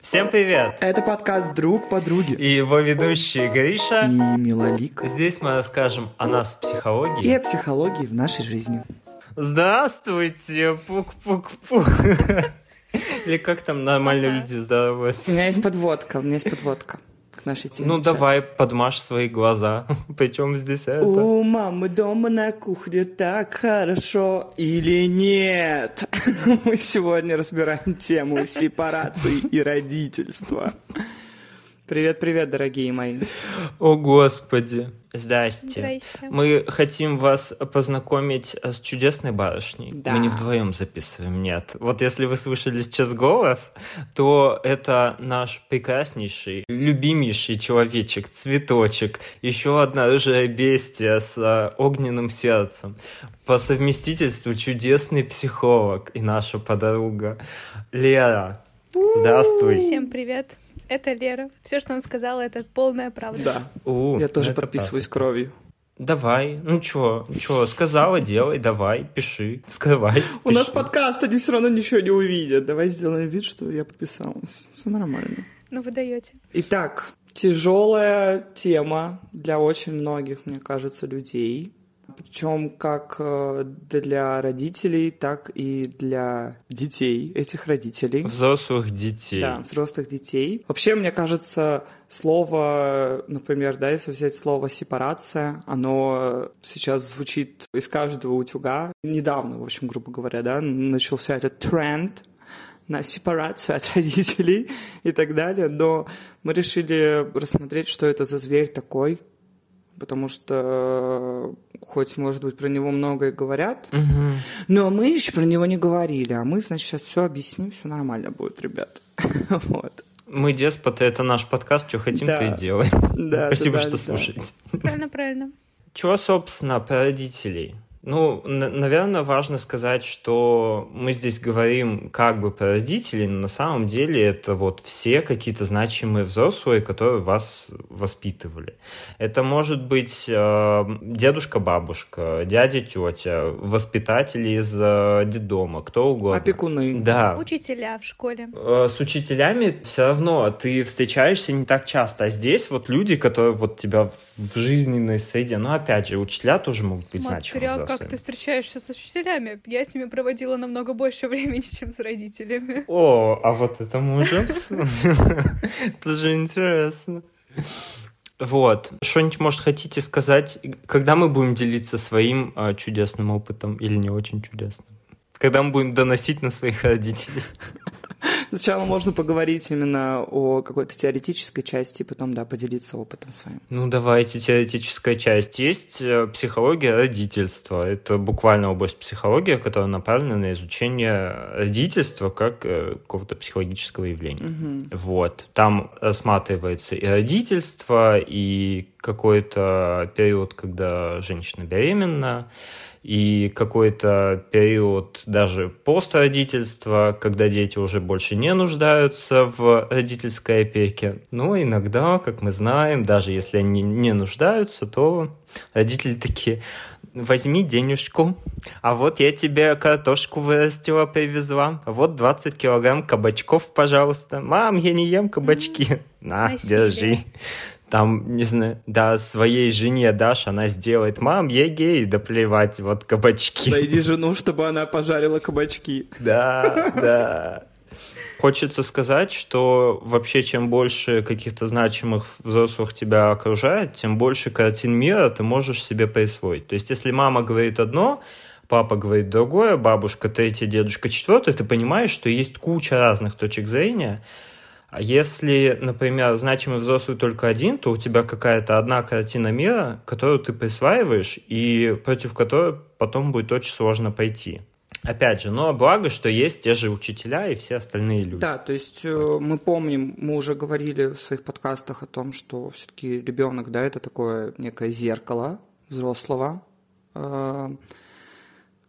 Всем привет! Это подкаст «Друг подруги». И его ведущие Гриша и Милолик. Здесь мы расскажем о нас в психологии. И о психологии в нашей жизни. Здравствуйте, пук-пук-пук. Или как там нормально люди здороваются? У меня есть подводка, у меня есть подводка к нашей теме. Ну, сейчас. давай, подмажь свои глаза. Причем здесь это? У мамы дома на кухне так хорошо или нет? Мы сегодня разбираем тему сепарации и родительства. Привет-привет, дорогие мои. О, Господи. Здрасте. Здрасте. Мы хотим вас познакомить с чудесной барышней. Да. Мы не вдвоем записываем, нет. Вот если вы слышали сейчас голос, то это наш прекраснейший, любимейший человечек, цветочек, еще одна рыжая бестия с э, огненным сердцем. По совместительству чудесный психолог и наша подруга Лера. Здравствуй. Всем привет. Это Лера. Все, что он сказал, это полная правда. Да, У, я тоже это подписываюсь правда. кровью. Давай, ну чё, чё, сказала, делай, давай, пиши, вскрывай. У нас подкаст, они все равно ничего не увидят. Давай сделаем вид, что я подписалась. Все нормально. Ну, вы даете. Итак, тяжелая тема для очень многих, мне кажется, людей. Причем как э, для родителей, так и для детей этих родителей. Взрослых детей. Да, взрослых детей. Вообще, мне кажется, слово, например, да, если взять слово сепарация, оно сейчас звучит из каждого утюга. Недавно, в общем, грубо говоря, да, начался этот тренд на сепарацию от родителей и так далее. Но мы решили рассмотреть, что это за зверь такой, потому что хоть, может быть, про него многое говорят, Мгм. но мы еще про него не говорили, а мы, значит, сейчас все объясним, все нормально будет, ребят. Вот. Мы деспоты, это наш подкаст, что хотим, Да. то и делаем. Да, Спасибо, да, что да. слушаете. Правильно, правильно. Чего, собственно, про родителей? Ну, наверное, важно сказать, что мы здесь говорим как бы про родителей, но на самом деле это вот все какие-то значимые взрослые, которые вас воспитывали. Это может быть э, дедушка, бабушка, дядя, тетя, воспитатели из э, детдома, кто угодно. Опекуны. Да. Учителя в школе. Э, с учителями все равно ты встречаешься не так часто. А здесь вот люди, которые вот тебя в жизненной среде, ну опять же, учителя тоже могут быть значимыми Смотря как ты встречаешься с учителями. Я с ними проводила намного больше времени, чем с родителями. О, а вот это мы уже. Это же интересно. Вот. Что-нибудь, может, хотите сказать, когда мы будем делиться своим э, чудесным опытом или не очень чудесным? Когда мы будем доносить на своих родителей? Сначала можно поговорить именно о какой-то теоретической части, и потом, да, поделиться опытом своим. Ну, давайте, теоретическая часть. Есть э, психология родительства. Это буквально область психологии, которая направлена на изучение родительства как э, какого-то психологического явления. Мгм. Вот. Там рассматривается и родительство, и какой-то период, когда женщина беременна, и какой-то период даже постродительства, когда дети уже больше не нуждаются в родительской опеке. Но иногда, как мы знаем, даже если они не нуждаются, то родители такие, возьми денежку, а вот я тебе картошку вырастила, привезла, а вот 20 килограмм кабачков, пожалуйста. Мам, я не ем кабачки. На, держи. Там, не знаю, да, своей жене дашь, она сделает, мам, я гей, да плевать, вот кабачки. Найди жену, чтобы она пожарила кабачки. Да, да. Хочется сказать, что вообще чем больше каких-то значимых взрослых тебя окружает, тем больше картин мира ты можешь себе присвоить. То есть если мама говорит одно, папа говорит другое, бабушка третье, дедушка четвертое, ты понимаешь, что есть куча разных точек зрения. А если, например, значимый взрослый только один, то у тебя какая-то одна картина мира, которую ты присваиваешь, и против которой потом будет очень сложно пойти. Опять же, но благо, что есть те же учителя и все остальные люди. Да, то есть э, мы помним, мы уже говорили в своих подкастах о том, что все-таки ребенок, да, это такое некое зеркало взрослого, э,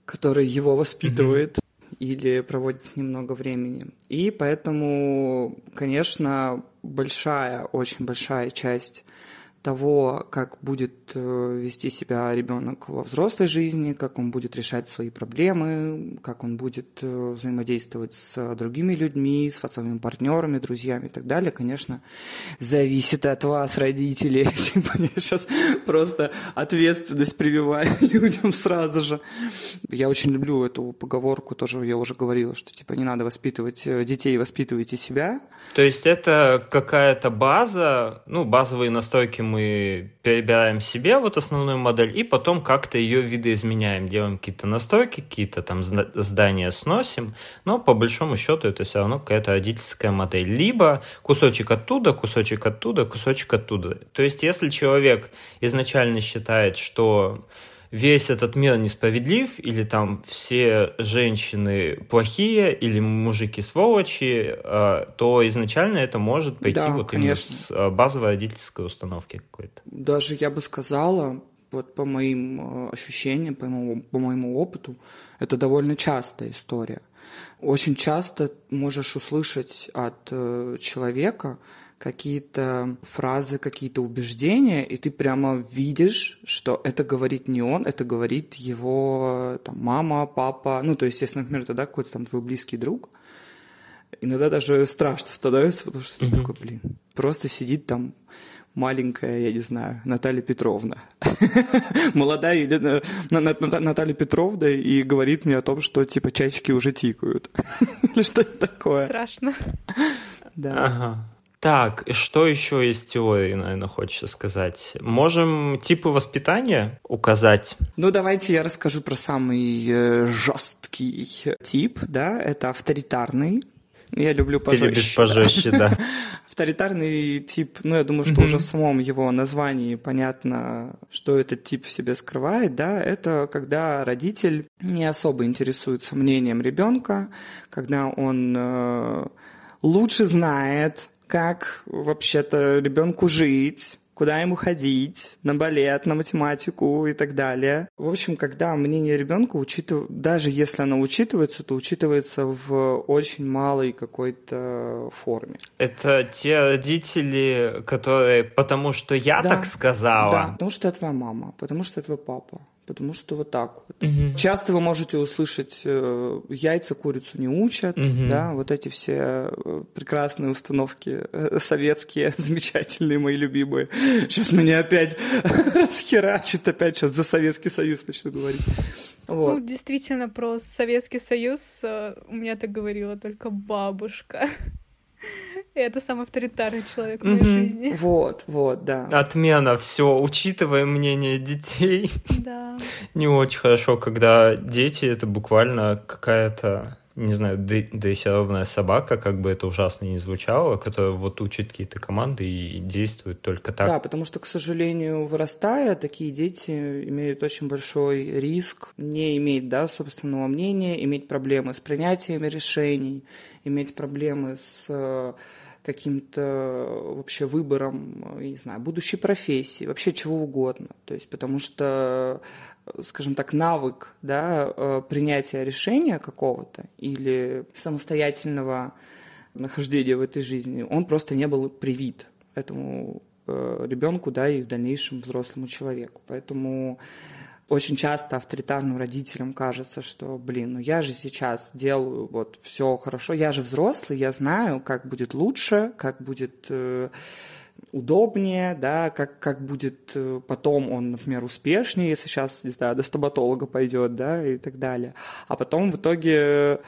который его воспитывает или проводит с ним много времени. И поэтому, конечно, большая, очень большая часть того, как будет э, вести себя ребенок во взрослой жизни, как он будет решать свои проблемы, как он будет э, взаимодействовать с другими людьми, с своими партнерами, друзьями и так далее, конечно, зависит от вас, родителей. Я сейчас просто ответственность прививаю людям сразу же. Я очень люблю эту поговорку, тоже я уже говорила, что типа не надо воспитывать э, детей, воспитывайте себя. То есть это какая-то база, ну, базовые настойки мы перебираем себе, вот основную модель, и потом как-то ее видоизменяем, делаем какие-то настройки, какие-то там здания сносим, но по большому счету это все равно какая-то родительская модель. Либо кусочек оттуда, кусочек оттуда, кусочек оттуда. То есть если человек изначально считает, что весь этот мир несправедлив, или там все женщины плохие, или мужики сволочи, а, то изначально это может пойти да, вот конечно. именно с а, базовой родительской установки какой-то. Даже я бы сказала, вот по моим а, ощущениям, по моему, по моему опыту, это довольно частая история. Очень часто можешь услышать от э, человека, какие-то фразы, какие-то убеждения, и ты прямо видишь, что это говорит не он, это говорит его там, мама, папа, ну, то есть, если, например, тогда какой-то там твой близкий друг, иногда даже страшно становится, потому что mm-hmm. ты такой, блин, просто сидит там маленькая, я не знаю, Наталья Петровна. Молодая или Наталья Петровна и говорит мне о том, что типа часики уже тикают. Или что-то такое. Страшно. Да. Ага. Так, что еще из теории, наверное, хочется сказать? Можем типы воспитания указать? Ну, давайте я расскажу про самый э, жесткий тип, да, это авторитарный. Я люблю пожестче. Ты любишь пожестче, да. Авторитарный тип, ну, я думаю, что уже в самом его названии понятно, что этот тип в себе скрывает, да, это когда родитель не особо интересуется мнением ребенка, когда он э, лучше знает, как вообще-то ребенку жить, куда ему ходить, на балет, на математику и так далее. В общем, когда мнение ребенка учитывается, даже если оно учитывается, то учитывается в очень малой какой-то форме. Это те родители, которые, потому что я да, так сказала. Да, потому что это твоя мама, потому что это твой папа, потому что вот так вот. Угу. Часто вы можете услышать э, яйца курицу не учат, угу. да, вот эти все э, прекрасные установки э, советские, замечательные, мои любимые. Сейчас меня опять расхерачит, опять сейчас за Советский Союз начну говорить. Вот. Ну, действительно, про Советский Союз у меня так говорила только бабушка. Это самый авторитарный человек в моей жизни. Вот, вот, да. Отмена, все, учитывая мнение детей. Да. Не очень хорошо, когда дети это буквально какая-то не знаю, дрессированная собака, как бы это ужасно не звучало, которая вот учит какие-то команды и действует только так. Да, потому что, к сожалению, вырастая, такие дети имеют очень большой риск не иметь, да, собственного мнения, иметь проблемы с принятием решений, иметь проблемы с э, каким-то вообще выбором, не знаю, будущей профессии, вообще чего угодно. То есть, потому что скажем так, навык да, э, принятия решения какого-то или самостоятельного нахождения в этой жизни, он просто не был привит этому э, ребенку, да, и в дальнейшем взрослому человеку. Поэтому очень часто авторитарным родителям кажется, что, блин, ну я же сейчас делаю вот все хорошо, я же взрослый, я знаю, как будет лучше, как будет э, удобнее, да, как, как будет э, потом он, например, успешнее, если сейчас, не знаю, до стоматолога пойдет, да, и так далее. А потом в итоге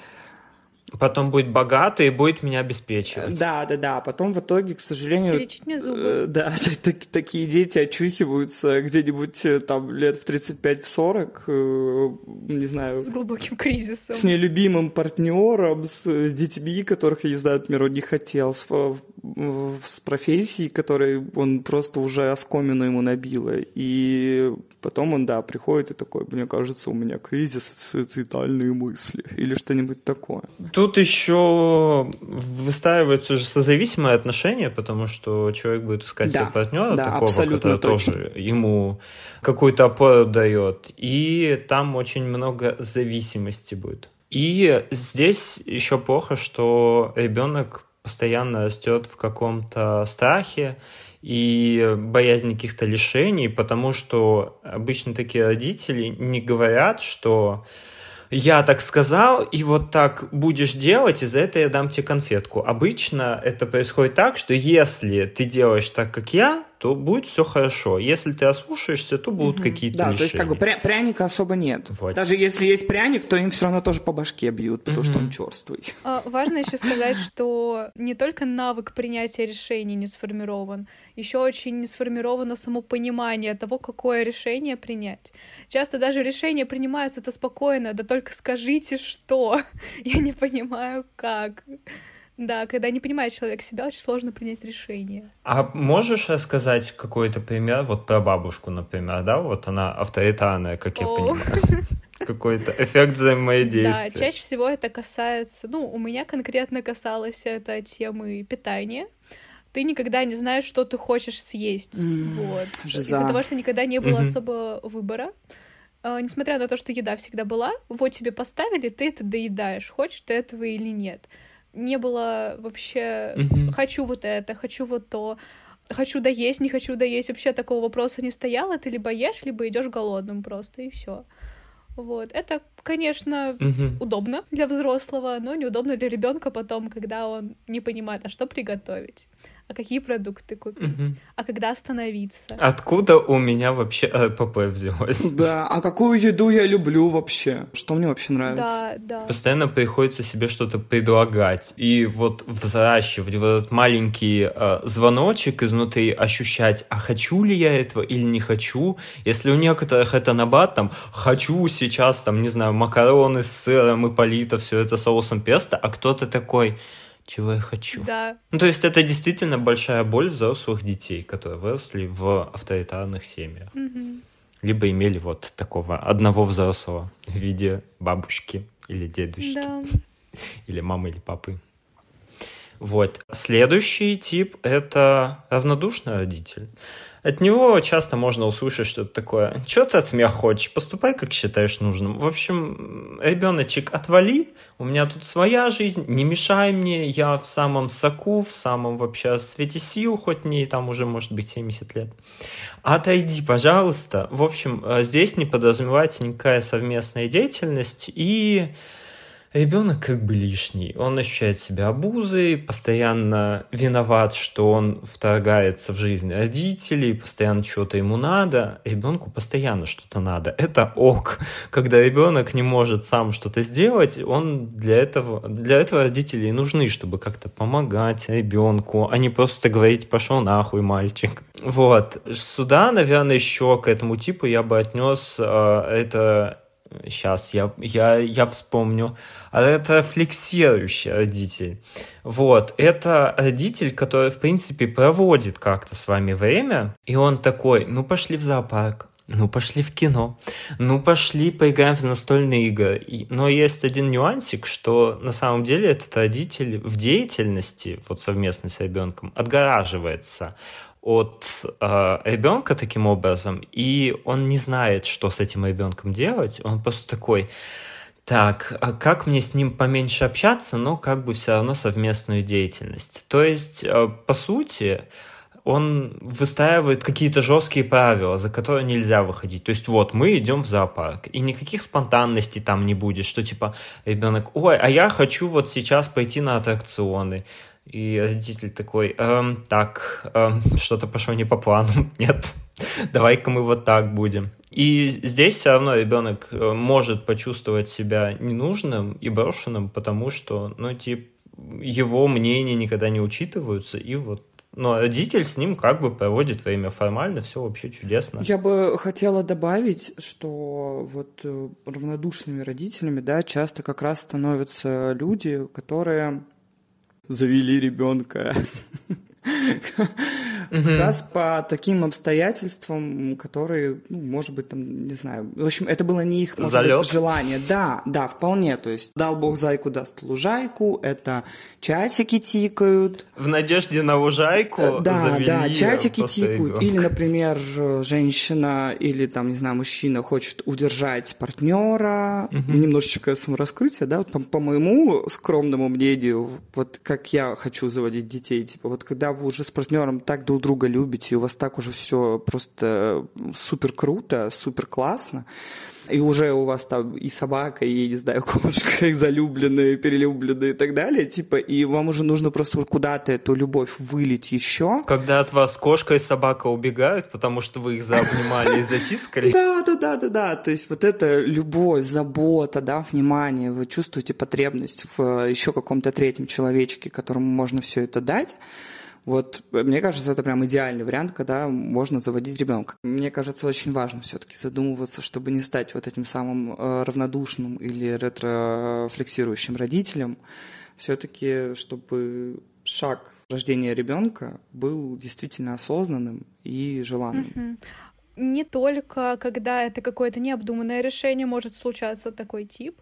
Потом будет богатый и будет меня обеспечивать. Да, да, да. Потом в итоге, к сожалению... Лечить мне зубы. Э, да, так, такие дети очухиваются где-нибудь э, там лет в 35-40, э, не знаю... С глубоким кризисом. С нелюбимым партнером, с детьми, которых, я не знаю, например, он не хотел, с, с профессией, которой он просто уже оскомину ему набило. И потом он, да, приходит и такой, мне кажется, у меня кризис, суицидальные мысли или что-нибудь такое. Тут еще выстраиваются же созависимые отношения, потому что человек будет искать да, себе партнера да, такого, который точно. тоже ему какую-то опору дает. И там очень много зависимости будет. И здесь еще плохо, что ребенок постоянно растет в каком-то страхе и боязни каких-то лишений, потому что обычно такие родители не говорят, что я так сказал, и вот так будешь делать, и за это я дам тебе конфетку. Обычно это происходит так, что если ты делаешь так, как я, то будет все хорошо. Если ты ослушаешься, то будут угу. какие-то Да, лишения. то есть как бы пря- пряника особо нет. Вот. Даже если есть пряник, то им все равно тоже по башке бьют, потому угу. что он черствый. А, важно еще сказать, что не только навык принятия решений не сформирован, еще очень не сформировано само понимание того, какое решение принять. Часто даже решения принимаются-то спокойно, да только скажите, что. Я не понимаю, как. Да, когда не понимает человек себя, очень сложно принять решение. А можешь рассказать какой-то пример, вот про бабушку, например, да, вот она авторитарная, как я понимаю. Какой-то эффект взаимодействия. Да, чаще всего это касается, ну, у меня конкретно касалось это темы питания. Ты никогда не знаешь, что ты хочешь съесть. вот. Из-за того, что никогда не было особо выбора. Uh, несмотря на то, что еда всегда была, вот тебе поставили, ты это доедаешь, хочешь ты этого или нет не было вообще mm-hmm. хочу вот это, хочу вот то, хочу доесть, не хочу доесть. Вообще такого вопроса не стояло. Ты либо ешь, либо идешь голодным просто, и все. Вот. Это, конечно, mm-hmm. удобно для взрослого, но неудобно для ребенка потом, когда он не понимает, а что приготовить а какие продукты купить, угу. а когда остановиться. Откуда у меня вообще АПП взялось? Да, а какую еду я люблю вообще? Что мне вообще нравится? Да, да. Постоянно приходится себе что-то предлагать. И вот взращивать вот этот маленький э, звоночек изнутри, ощущать, а хочу ли я этого или не хочу. Если у некоторых это набат, там, хочу сейчас, там, не знаю, макароны с сыром и полито все это соусом песто, а кто-то такой чего я хочу. Да. Ну, то есть это действительно большая боль взрослых детей, которые выросли в авторитарных семьях. Угу. Либо имели вот такого одного взрослого в виде бабушки или дедушки. Да. Или мамы, или папы. Вот. Следующий тип — это равнодушный родитель. От него часто можно услышать что-то такое. Что ты от меня хочешь? Поступай, как считаешь нужным. В общем, ребеночек, отвали. У меня тут своя жизнь. Не мешай мне. Я в самом соку, в самом вообще свете сил, хоть мне там уже может быть 70 лет. Отойди, пожалуйста. В общем, э, здесь не подразумевается никакая совместная деятельность. И ребенок как бы лишний. Он ощущает себя обузой, постоянно виноват, что он вторгается в жизнь родителей, постоянно что-то ему надо. Ребенку постоянно что-то надо. Это ок. Когда ребенок не может сам что-то сделать, он для этого, для этого родители и нужны, чтобы как-то помогать ребенку, а не просто говорить «пошел нахуй, мальчик». Вот. Сюда, наверное, еще к этому типу я бы отнес э, это сейчас я, я, я вспомню, а это флексирующий родитель. Вот, это родитель, который, в принципе, проводит как-то с вами время, и он такой, ну, пошли в зоопарк, ну, пошли в кино, ну, пошли поиграем в настольные игры. Но есть один нюансик, что на самом деле этот родитель в деятельности, вот совместно с ребенком, отгораживается от э, ребенка таким образом, и он не знает, что с этим ребенком делать. Он просто такой, так, а как мне с ним поменьше общаться, но как бы все равно совместную деятельность. То есть, э, по сути, он выстраивает какие-то жесткие правила, за которые нельзя выходить. То есть вот мы идем в зоопарк, и никаких спонтанностей там не будет, что типа ребенок, ой, а я хочу вот сейчас пойти на аттракционы. И родитель такой, эм, так, эм, что-то пошло не по плану, нет, давай-ка мы вот так будем. И здесь все равно ребенок э, может почувствовать себя ненужным и брошенным, потому что, ну, типа, его мнения никогда не учитываются, и вот но родитель с ним как бы проводит время формально, все вообще чудесно. Я бы хотела добавить, что вот э, равнодушными родителями, да, часто как раз становятся люди, которые завели ребенка. Угу. как раз по таким обстоятельствам, которые, ну, может быть, там, не знаю, в общем, это было не их, может быть, желание. Да, да, вполне, то есть дал бог зайку, даст лужайку, это часики тикают. В надежде на лужайку э, Да, да, часики тикают. Или, например, женщина или, там, не знаю, мужчина хочет удержать партнера, угу. немножечко самораскрытие, да, вот по, по моему скромному мнению, вот как я хочу заводить детей, типа, вот когда вы уже с партнером так друг друга любите, и у вас так уже все просто супер круто, супер классно, и уже у вас там и собака, и, не знаю, кошка, и залюбленные, перелюбленные и так далее, типа, и вам уже нужно просто куда-то эту любовь вылить еще. Когда от вас кошка и собака убегают, потому что вы их заобнимали и затискали. Да, да, да, да, да, то есть вот это любовь, забота, да, внимание, вы чувствуете потребность в еще каком-то третьем человечке, которому можно все это дать, вот мне кажется, это прям идеальный вариант, когда можно заводить ребенка. Мне кажется, очень важно все-таки задумываться, чтобы не стать вот этим самым э, равнодушным или ретрофлексирующим родителем. Все-таки, чтобы шаг рождения ребенка был действительно осознанным и желанным. Не только когда это какое-то необдуманное решение может случаться такой тип,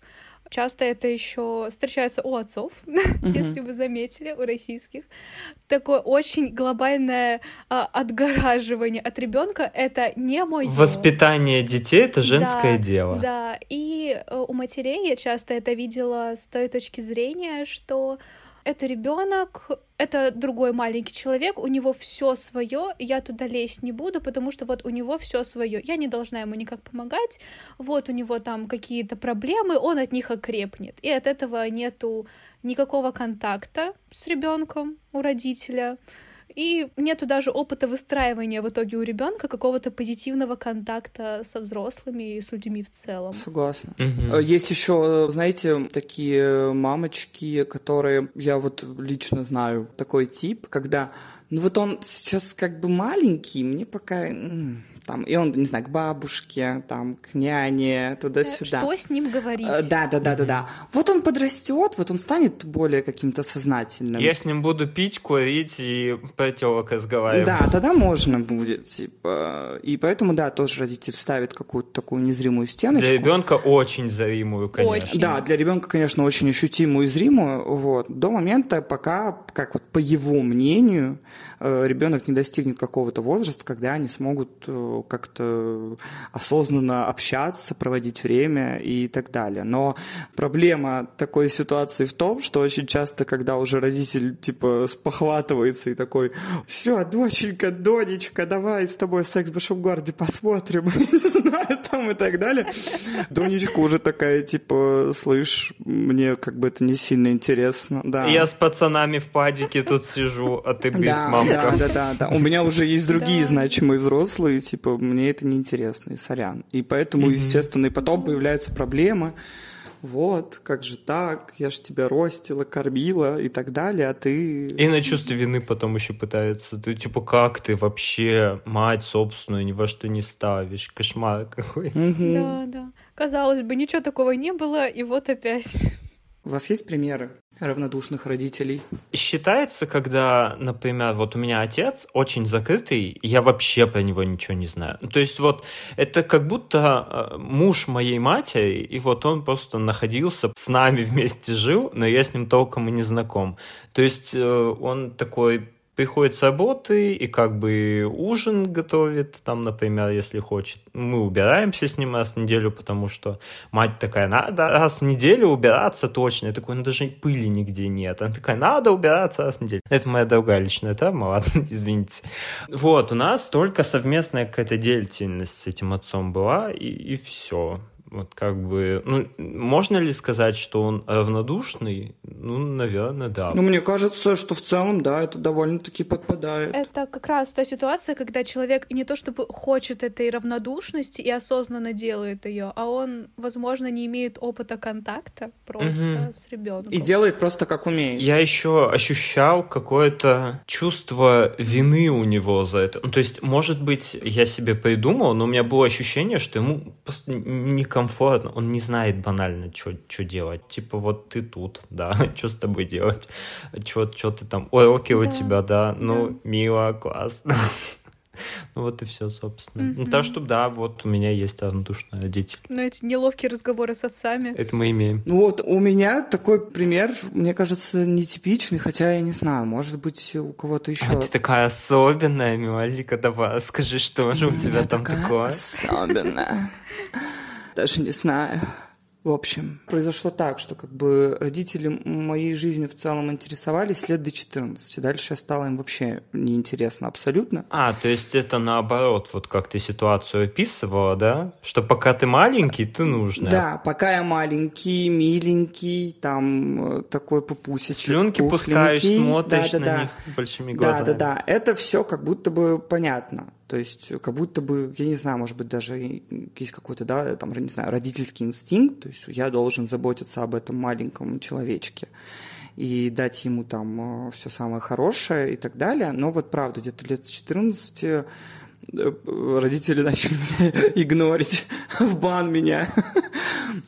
Часто это еще встречается у отцов, mm-hmm. если вы заметили, у российских. Такое очень глобальное а, отгораживание от ребенка это не мой. Воспитание детей это женское да, дело. Да, и э, у матерей я часто это видела с той точки зрения, что это ребенок, это другой маленький человек, у него все свое, я туда лезть не буду, потому что вот у него все свое, я не должна ему никак помогать, вот у него там какие-то проблемы, он от них окрепнет, и от этого нету никакого контакта с ребенком у родителя, и нету даже опыта выстраивания в итоге у ребенка какого-то позитивного контакта со взрослыми и с людьми в целом. Согласна. Угу. Есть еще, знаете, такие мамочки, которые я вот лично знаю такой тип, когда ну вот он сейчас как бы маленький, мне пока там, и он, не знаю, к бабушке, там, к няне, туда-сюда. Что с ним говорить? Да, да, да, да, да. Вот он подрастет, вот он станет более каким-то сознательным. Я с ним буду пить, курить и про телок разговаривать. Да, тогда можно будет, типа. И поэтому, да, тоже родитель ставит какую-то такую незримую стеночку. Для ребенка очень зримую, конечно. Очень. Да, для ребенка, конечно, очень ощутимую и зримую, вот, до момента, пока, как вот по его мнению, Э, ребенок не достигнет какого-то возраста, когда они смогут э, как-то осознанно общаться, проводить время и так далее. Но проблема такой ситуации в том, что очень часто, когда уже родитель типа спохватывается и такой, все, доченька, донечка, давай с тобой секс в большом городе посмотрим, не знаю, там и так далее. Донечка уже такая, типа, слышь, мне как бы это не сильно интересно, да. Я с пацанами в падике тут сижу, а ты без мамы да, да, да, да. У меня уже есть другие значимые взрослые, типа, мне это неинтересно, и сорян. И поэтому, естественно, и потом появляются проблемы, вот, как же так, я же тебя ростила, кормила и так далее, а ты... И на чувство вины потом еще пытается. Ты типа, как ты вообще мать собственную ни во что не ставишь? Кошмар какой. Да, да. Казалось бы, ничего такого не было, и вот опять. У вас есть примеры равнодушных родителей? Считается, когда, например, вот у меня отец очень закрытый, я вообще про него ничего не знаю. То есть вот это как будто э, муж моей матери, и вот он просто находился с нами вместе жил, но я с ним толком и не знаком. То есть э, он такой приходит с работы и как бы ужин готовит, там, например, если хочет. Мы убираемся с ним раз в неделю, потому что мать такая, надо раз в неделю убираться точно. Я такой, ну даже пыли нигде нет. Она такая, надо убираться раз в неделю. Это моя другая личная травма, ладно, извините. Вот, у нас только совместная какая-то деятельность с этим отцом была, и, и все. Вот как бы, ну, можно ли сказать, что он равнодушный? Ну, наверное, да. Ну, мне кажется, что в целом, да, это довольно-таки подпадает. Это как раз та ситуация, когда человек не то чтобы хочет этой равнодушности и осознанно делает ее, а он, возможно, не имеет опыта контакта просто угу. с ребенком. И делает просто как умеет. Я еще ощущал какое-то чувство вины у него за это. Ну, то есть, может быть, я себе придумал, но у меня было ощущение, что ему просто никому некомфортно, он не знает банально, что делать. Типа, вот ты тут, да, что с тобой делать? Что ты там, ой, окей, да. у тебя, да, ну, да. мило, классно. Ну вот и все, собственно. Mm-hmm. Ну так что да, вот у меня есть равнодушный родитель. Ну эти неловкие разговоры с отцами. Это мы имеем. Ну вот у меня такой пример, мне кажется, нетипичный, хотя я не знаю, может быть у кого-то еще. А ты такая особенная, Милалика, давай скажи, что же у тебя там такое? Особенная. Даже не знаю. В общем, произошло так, что как бы родители моей жизни в целом интересовались лет до 14. Дальше стало им вообще неинтересно абсолютно. А, то есть это наоборот, вот как ты ситуацию описывала, да? Что пока ты маленький, ты нужна. Да, пока я маленький, миленький, там э, такой пупусечек. Слюнки пускаешь, смотришь да, да, на да. них большими глазами. Да, да, да. Это все как будто бы понятно. То есть как будто бы, я не знаю, может быть, даже есть какой-то, да, там, не знаю, родительский инстинкт, то есть я должен заботиться об этом маленьком человечке и дать ему там э, все самое хорошее и так далее. Но вот правда, где-то лет с 14 Э, родители начали меня игнорить, в бан меня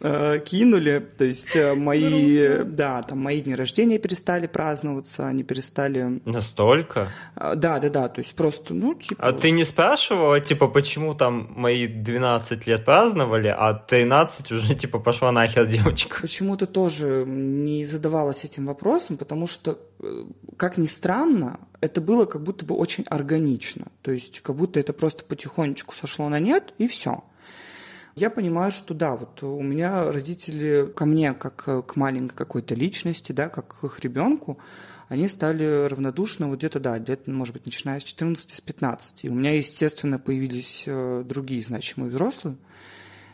э, кинули, то есть э, мои, да, там мои дни рождения перестали праздноваться, они перестали... Настолько? Да, да, да, то есть просто, ну, типа... А ты не спрашивала, типа, почему там мои 12 лет праздновали, а 13 уже, типа, пошла нахер девочка? Почему-то тоже не задавалась этим вопросом, потому что, как ни странно, это было как будто бы очень органично. То есть как будто это просто потихонечку сошло на нет, и все. Я понимаю, что да, вот у меня родители ко мне, как к маленькой какой-то личности, да, как к их ребенку, они стали равнодушны вот где-то, да, где-то, может быть, начиная с 14, с 15. И у меня, естественно, появились э, другие значимые взрослые,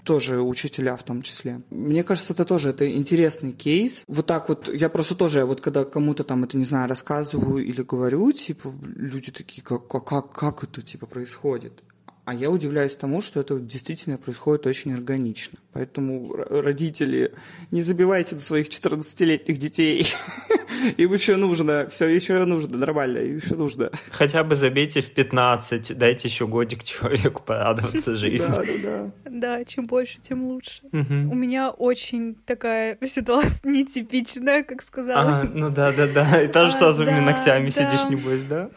тоже учителя в том числе. Мне кажется, это тоже это интересный кейс. Вот так вот, я просто тоже, вот когда кому-то там это, не знаю, рассказываю или говорю, типа, люди такие, как, как, как это, типа, происходит? А я удивляюсь тому, что это действительно происходит очень органично. Поэтому, родители, не забивайте до своих 14-летних детей. Им еще нужно, все еще нужно, нормально, им еще нужно. Хотя бы забейте в 15, дайте еще годик человеку порадоваться жизни. Да, да, да. Да, чем больше, тем лучше. У меня очень такая ситуация нетипичная, как сказала. А, ну да, да, да. И тоже с розовыми ногтями сидишь, небось, да?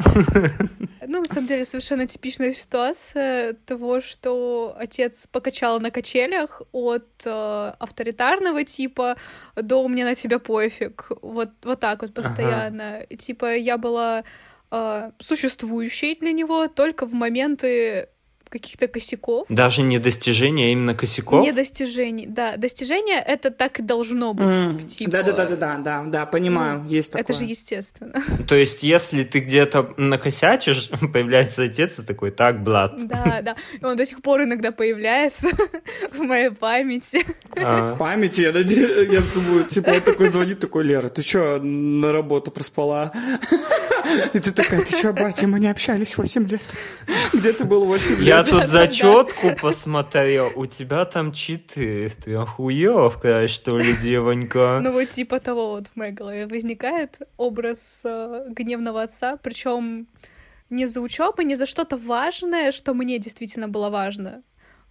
Ну, на самом деле, совершенно типичная ситуация того, что отец покачал на качелях от э, авторитарного типа до «мне на тебя пофиг». Вот, вот так вот постоянно. Ага. Типа я была э, существующей для него только в моменты каких-то косяков. Даже не достижения, а именно косяков? Не достижений, да. Достижение — это так и должно быть. Mm. Типа... Да-да-да, да, да, понимаю, ну, есть такое. Это же естественно. То есть, если ты где-то накосячишь, появляется отец и такой, так, блад. Да, да. И он до сих пор иногда появляется в моей памяти. А. В памяти? Я, надеюсь, я думаю, типа, он такой звонит, такой, Лера, ты что, на работу проспала? И ты такая, ты что, батя, мы не общались 8 лет. Где ты был 8 лет? Я тут зачетку посмотрел, у тебя там читы. Ты охуевка, что ли, девонька? Ну вот типа того вот в моей голове возникает образ э, гневного отца, причем не за учебу, не за что-то важное, что мне действительно было важно,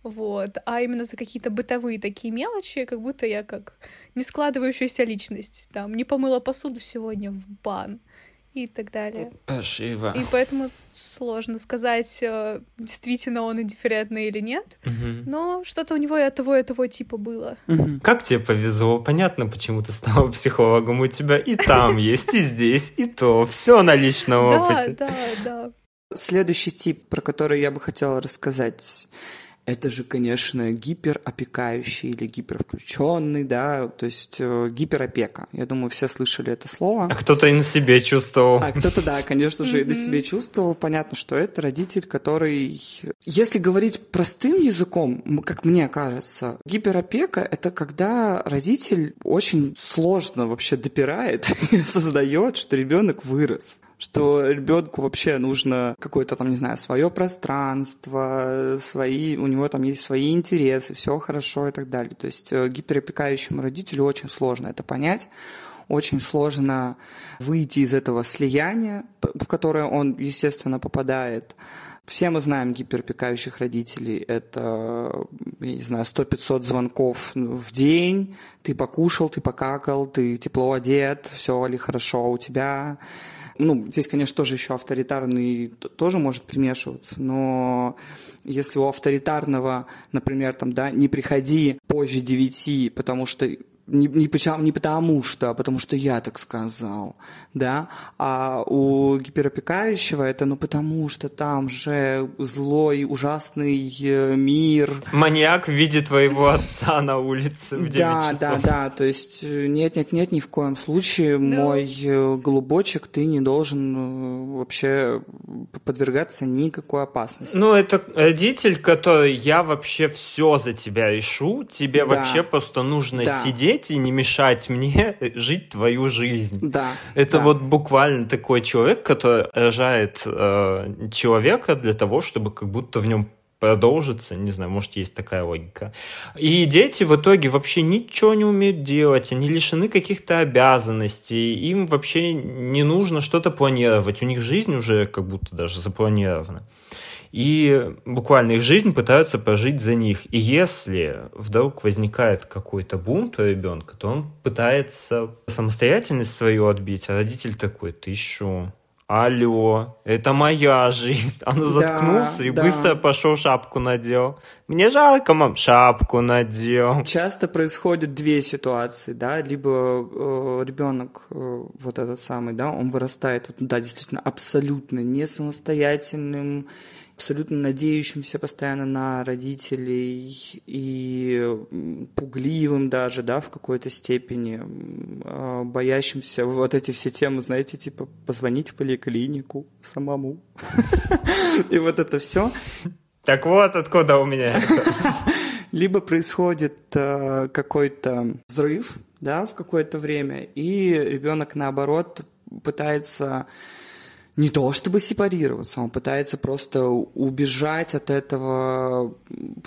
вот, а именно за какие-то бытовые такие мелочи, как будто я как не складывающаяся личность, там, не помыла посуду сегодня в бан, и так далее. Спасибо. И поэтому сложно сказать, э, действительно он индифферентный или нет, угу. но что-то у него и от того, и того типа было. Угу. Как тебе повезло? Понятно, почему ты стала психологом. У тебя и там есть, и здесь, и то. Все на личном опыте. Да, да, да. Следующий тип, про который я бы хотела рассказать, это же, конечно, гиперопекающий или гипервключенный, да, то есть э, гиперопека. Я думаю, все слышали это слово. А кто-то и на себе чувствовал. А кто-то, да, конечно же, и на себе чувствовал. Понятно, что это родитель, который... Если говорить простым языком, как мне кажется, гиперопека — это когда родитель очень сложно вообще допирает и создает, что ребенок вырос что ребенку вообще нужно какое-то там, не знаю, свое пространство, свои, у него там есть свои интересы, все хорошо и так далее. То есть э, гиперопекающему родителю очень сложно это понять, очень сложно выйти из этого слияния, в которое он, естественно, попадает. Все мы знаем гиперопекающих родителей. Это, я не знаю, 100-500 звонков в день. Ты покушал, ты покакал, ты тепло одет, все ли хорошо у тебя. Ну, здесь, конечно, тоже еще авторитарный тоже может примешиваться, но если у авторитарного, например, там, да, не приходи позже девяти, потому что не, не, потому, не потому что, а потому что я так сказал, да, а у гиперопекающего это ну потому что там же злой, ужасный э, мир. Маньяк в виде твоего отца на улице в 9 да, часов. Да, да, то есть э, нет-нет-нет, ни в коем случае, no. мой э, голубочек, ты не должен вообще подвергаться никакой опасности. Ну, это родитель, который я вообще все за тебя решу, тебе да. вообще просто нужно да. сидеть сидеть и не мешать мне жить твою жизнь. Да. Это да. вот буквально такой человек, который рожает э, человека для того, чтобы как будто в нем продолжится, не знаю, может, есть такая логика. И дети в итоге вообще ничего не умеют делать, они лишены каких-то обязанностей, им вообще не нужно что-то планировать, у них жизнь уже как будто даже запланирована и буквально их жизнь пытаются прожить за них. И если вдруг возникает какой-то бунт у ребенка, то он пытается самостоятельность свою отбить, а родитель такой, ты что? Алло, это моя жизнь. А ну заткнулся да, и да. быстро пошел шапку надел. Мне жалко, мам, шапку надел. Часто происходят две ситуации, да, либо э, ребенок э, вот этот самый, да, он вырастает, вот, да, действительно абсолютно не самостоятельным, абсолютно надеющимся постоянно на родителей и пугливым даже, да, в какой-то степени, а, боящимся вот эти все темы, знаете, типа позвонить в поликлинику самому. И вот это все. Так вот, откуда у меня. Либо происходит э, какой-то взрыв, да, в какое-то время, и ребенок наоборот пытается не то чтобы сепарироваться, он пытается просто убежать от этого,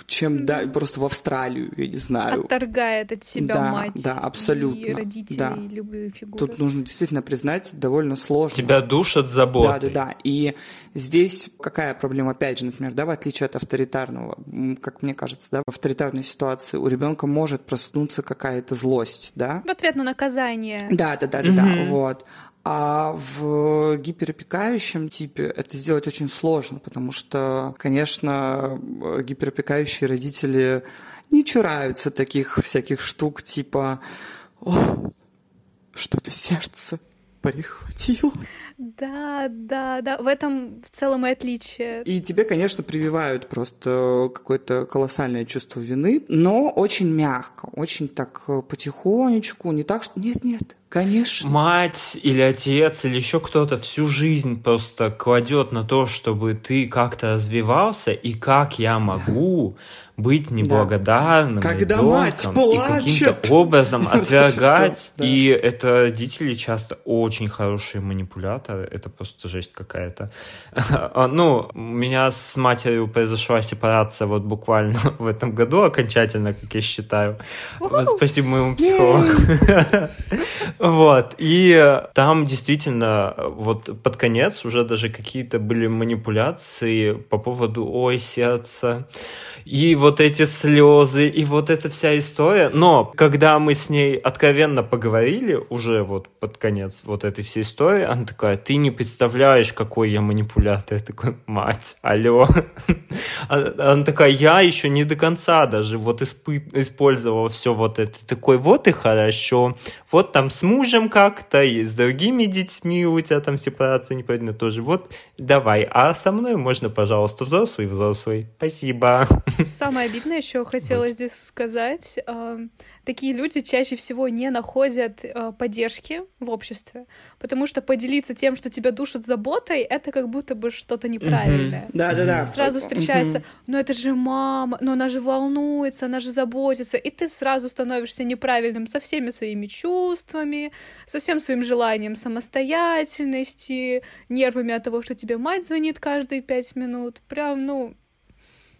чем да, просто в Австралию, я не знаю. Отторгает от себя да, мать да, абсолютно, и родителей, да. и любые фигуры. Тут нужно действительно признать, довольно сложно. Тебя душат заботой. Да, да, да. И здесь какая проблема, опять же, например, да, в отличие от авторитарного, как мне кажется, да, в авторитарной ситуации у ребенка может проснуться какая-то злость, да? В ответ на наказание. Да, да, да, да, да, вот. А в гиперопекающем типе это сделать очень сложно, потому что, конечно, гиперопекающие родители не чураются таких всяких штук типа «О, что-то сердце прихватило». Да, да, да, в этом в целом и отличие. И тебе, конечно, прививают просто какое-то колоссальное чувство вины, но очень мягко, очень так потихонечку, не так, что нет-нет, Конечно. Мать или отец или еще кто-то всю жизнь просто кладет на то, чтобы ты как-то развивался, и как я могу быть неблагодарным да. Когда мать плачет. и каким-то образом отвергать. И это родители часто очень хорошие манипуляторы. Это просто жесть какая-то. А, ну, у меня с матерью произошла сепарация вот буквально в этом году окончательно, как я считаю. Спасибо моему психологу. Вот. И там действительно вот под конец уже даже какие-то были манипуляции по поводу «Ой, сердце», и вот эти слезы, и вот эта вся история. Но когда мы с ней откровенно поговорили, уже вот под конец вот этой всей истории, она такая, ты не представляешь, какой я манипулятор. Я такой, мать, алло. А, она такая, я еще не до конца даже вот использовала все вот это. Такой, вот и хорошо. Вот там с мужем как-то, и с другими детьми у тебя там сепарация непонятно тоже. Вот давай, а со мной можно, пожалуйста, взрослый, взрослый. Спасибо. Самое обидное еще хотела здесь сказать. Такие люди чаще всего не находят а, поддержки в обществе, потому что поделиться тем, что тебя душат заботой, это как будто бы что-то неправильное. Да, да, да. Сразу встречается, ну это же мама, но она же волнуется, она же заботится, и ты сразу становишься неправильным со всеми своими чувствами, со всем своим желанием самостоятельности, нервами от того, что тебе мать звонит каждые пять минут. Прям, ну,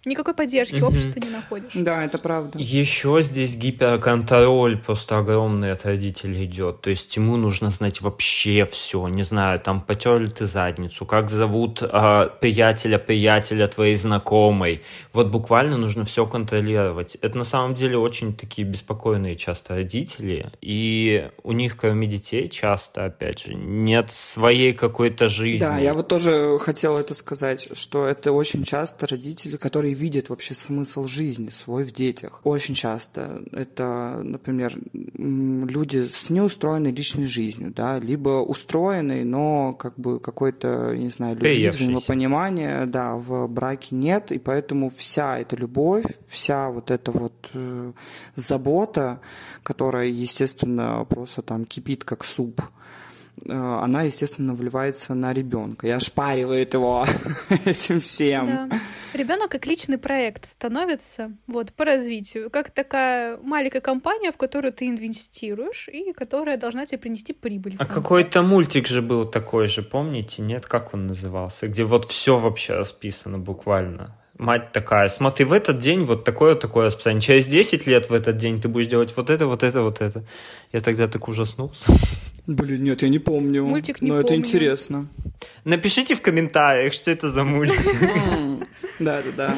никакой поддержки угу. общества не находишь. Да, это правда. Еще здесь гиперконтроль просто огромный от родителей идет. То есть ему нужно знать вообще все. Не знаю, там потерли ты задницу, как зовут а, приятеля приятеля твоей знакомой. Вот буквально нужно все контролировать. Это на самом деле очень такие беспокойные часто родители. И у них, кроме детей, часто, опять же, нет своей какой-то жизни. Да, я вот тоже хотела это сказать, что это очень часто родители, которые видят вообще смысл жизни свой в детях. Очень часто это, например, люди с неустроенной личной жизнью, да, либо устроенной, но как бы какой-то, не знаю, любви, взаимопонимания, да, в браке нет, и поэтому вся эта любовь, вся вот эта вот э, забота, которая, естественно, просто там кипит как суп, она, естественно, вливается на ребенка и ошпаривает его этим всем. Да. Ребенок как личный проект становится вот, по развитию, как такая маленькая компания, в которую ты инвестируешь и которая должна тебе принести прибыль. А какой-то мультик же был такой же, помните, нет? Как он назывался? Где вот все вообще расписано буквально мать такая, смотри, в этот день вот такое-такое расписание. Через 10 лет в этот день ты будешь делать вот это, вот это, вот это. Я тогда так ужаснулся. Блин, нет, я не помню. Мультик не Но помню. это интересно. Напишите в комментариях, что это за мультик. Да-да-да.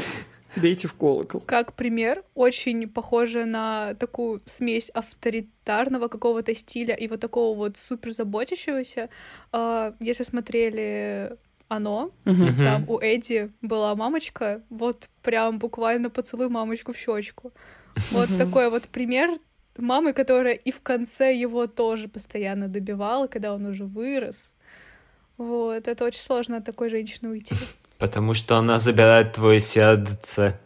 Бейте в колокол. Как пример, очень похоже на такую смесь авторитарного какого-то стиля и вот такого вот супер заботящегося. А, если смотрели оно, там у Эдди была мамочка, вот прям буквально поцелуй мамочку в щечку. Вот такой вот пример мамы, которая и в конце его тоже постоянно добивала, когда он уже вырос. Вот, это очень сложно от такой женщины уйти. Потому что она забирает твое сердце.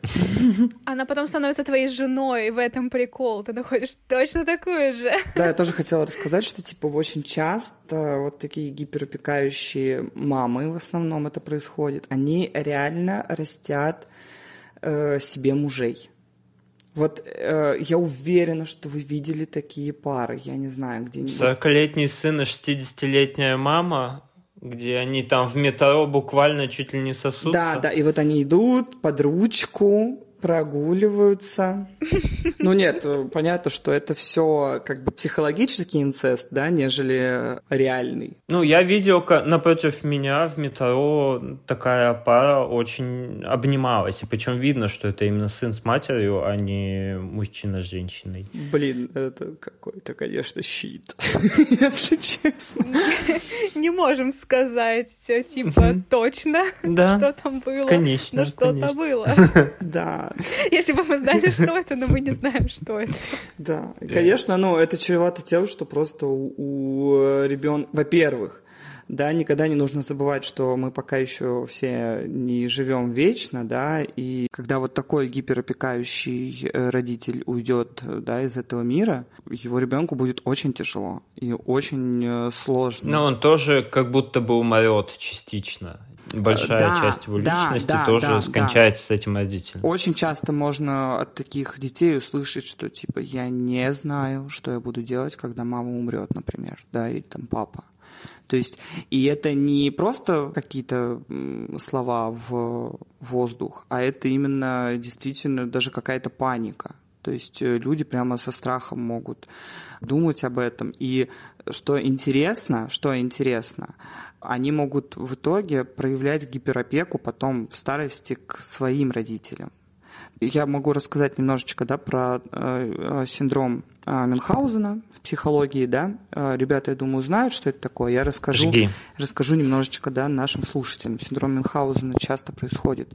Она потом становится твоей женой, и в этом прикол. Ты находишь точно такую же. Да, я тоже хотела рассказать, что типа очень часто вот такие гиперопекающие мамы, в основном это происходит, они реально растят э, себе мужей. Вот э, я уверена, что вы видели такие пары, я не знаю, где-нибудь. 40-летний сын и 60-летняя мама, где они там в метро буквально чуть ли не сосутся. Да, да, и вот они идут под ручку, прогуливаются. Ну нет, понятно, что это все как бы психологический инцест, да, нежели реальный. Ну, я видел, напротив меня в метро такая пара очень обнималась, и причем видно, что это именно сын с матерью, а не мужчина с женщиной. Блин, это какой-то, конечно, щит, если честно. Не можем сказать, типа, точно, что там было. Конечно, Но что-то было. Да, Если бы мы знали, что это, но мы не знаем, что это. Да, конечно, но это чревато тем, что просто у, у ребенка, во-первых, да, никогда не нужно забывать, что мы пока еще все не живем вечно, да, и когда вот такой гиперопекающий э, родитель уйдет, да, из этого мира, его ребенку будет очень тяжело и очень э, сложно. Но он тоже как будто бы умрет частично большая да, часть его да, личности да, тоже да, скончается да. с этим родителем. Очень часто можно от таких детей услышать, что типа я не знаю, что я буду делать, когда мама умрет, например, да, или там папа. То есть, и это не просто какие-то слова в воздух, а это именно действительно даже какая-то паника. То есть э, люди прямо со страхом могут думать об этом. И что интересно, что интересно, они могут в итоге проявлять гиперопеку потом в старости к своим родителям. Я могу рассказать немножечко да, про э, синдром э, Мюнхгаузена в психологии. Да? Э, ребята, я думаю, знают, что это такое. Я расскажу, расскажу немножечко да, нашим слушателям. Синдром Мюнхгаузена часто происходит.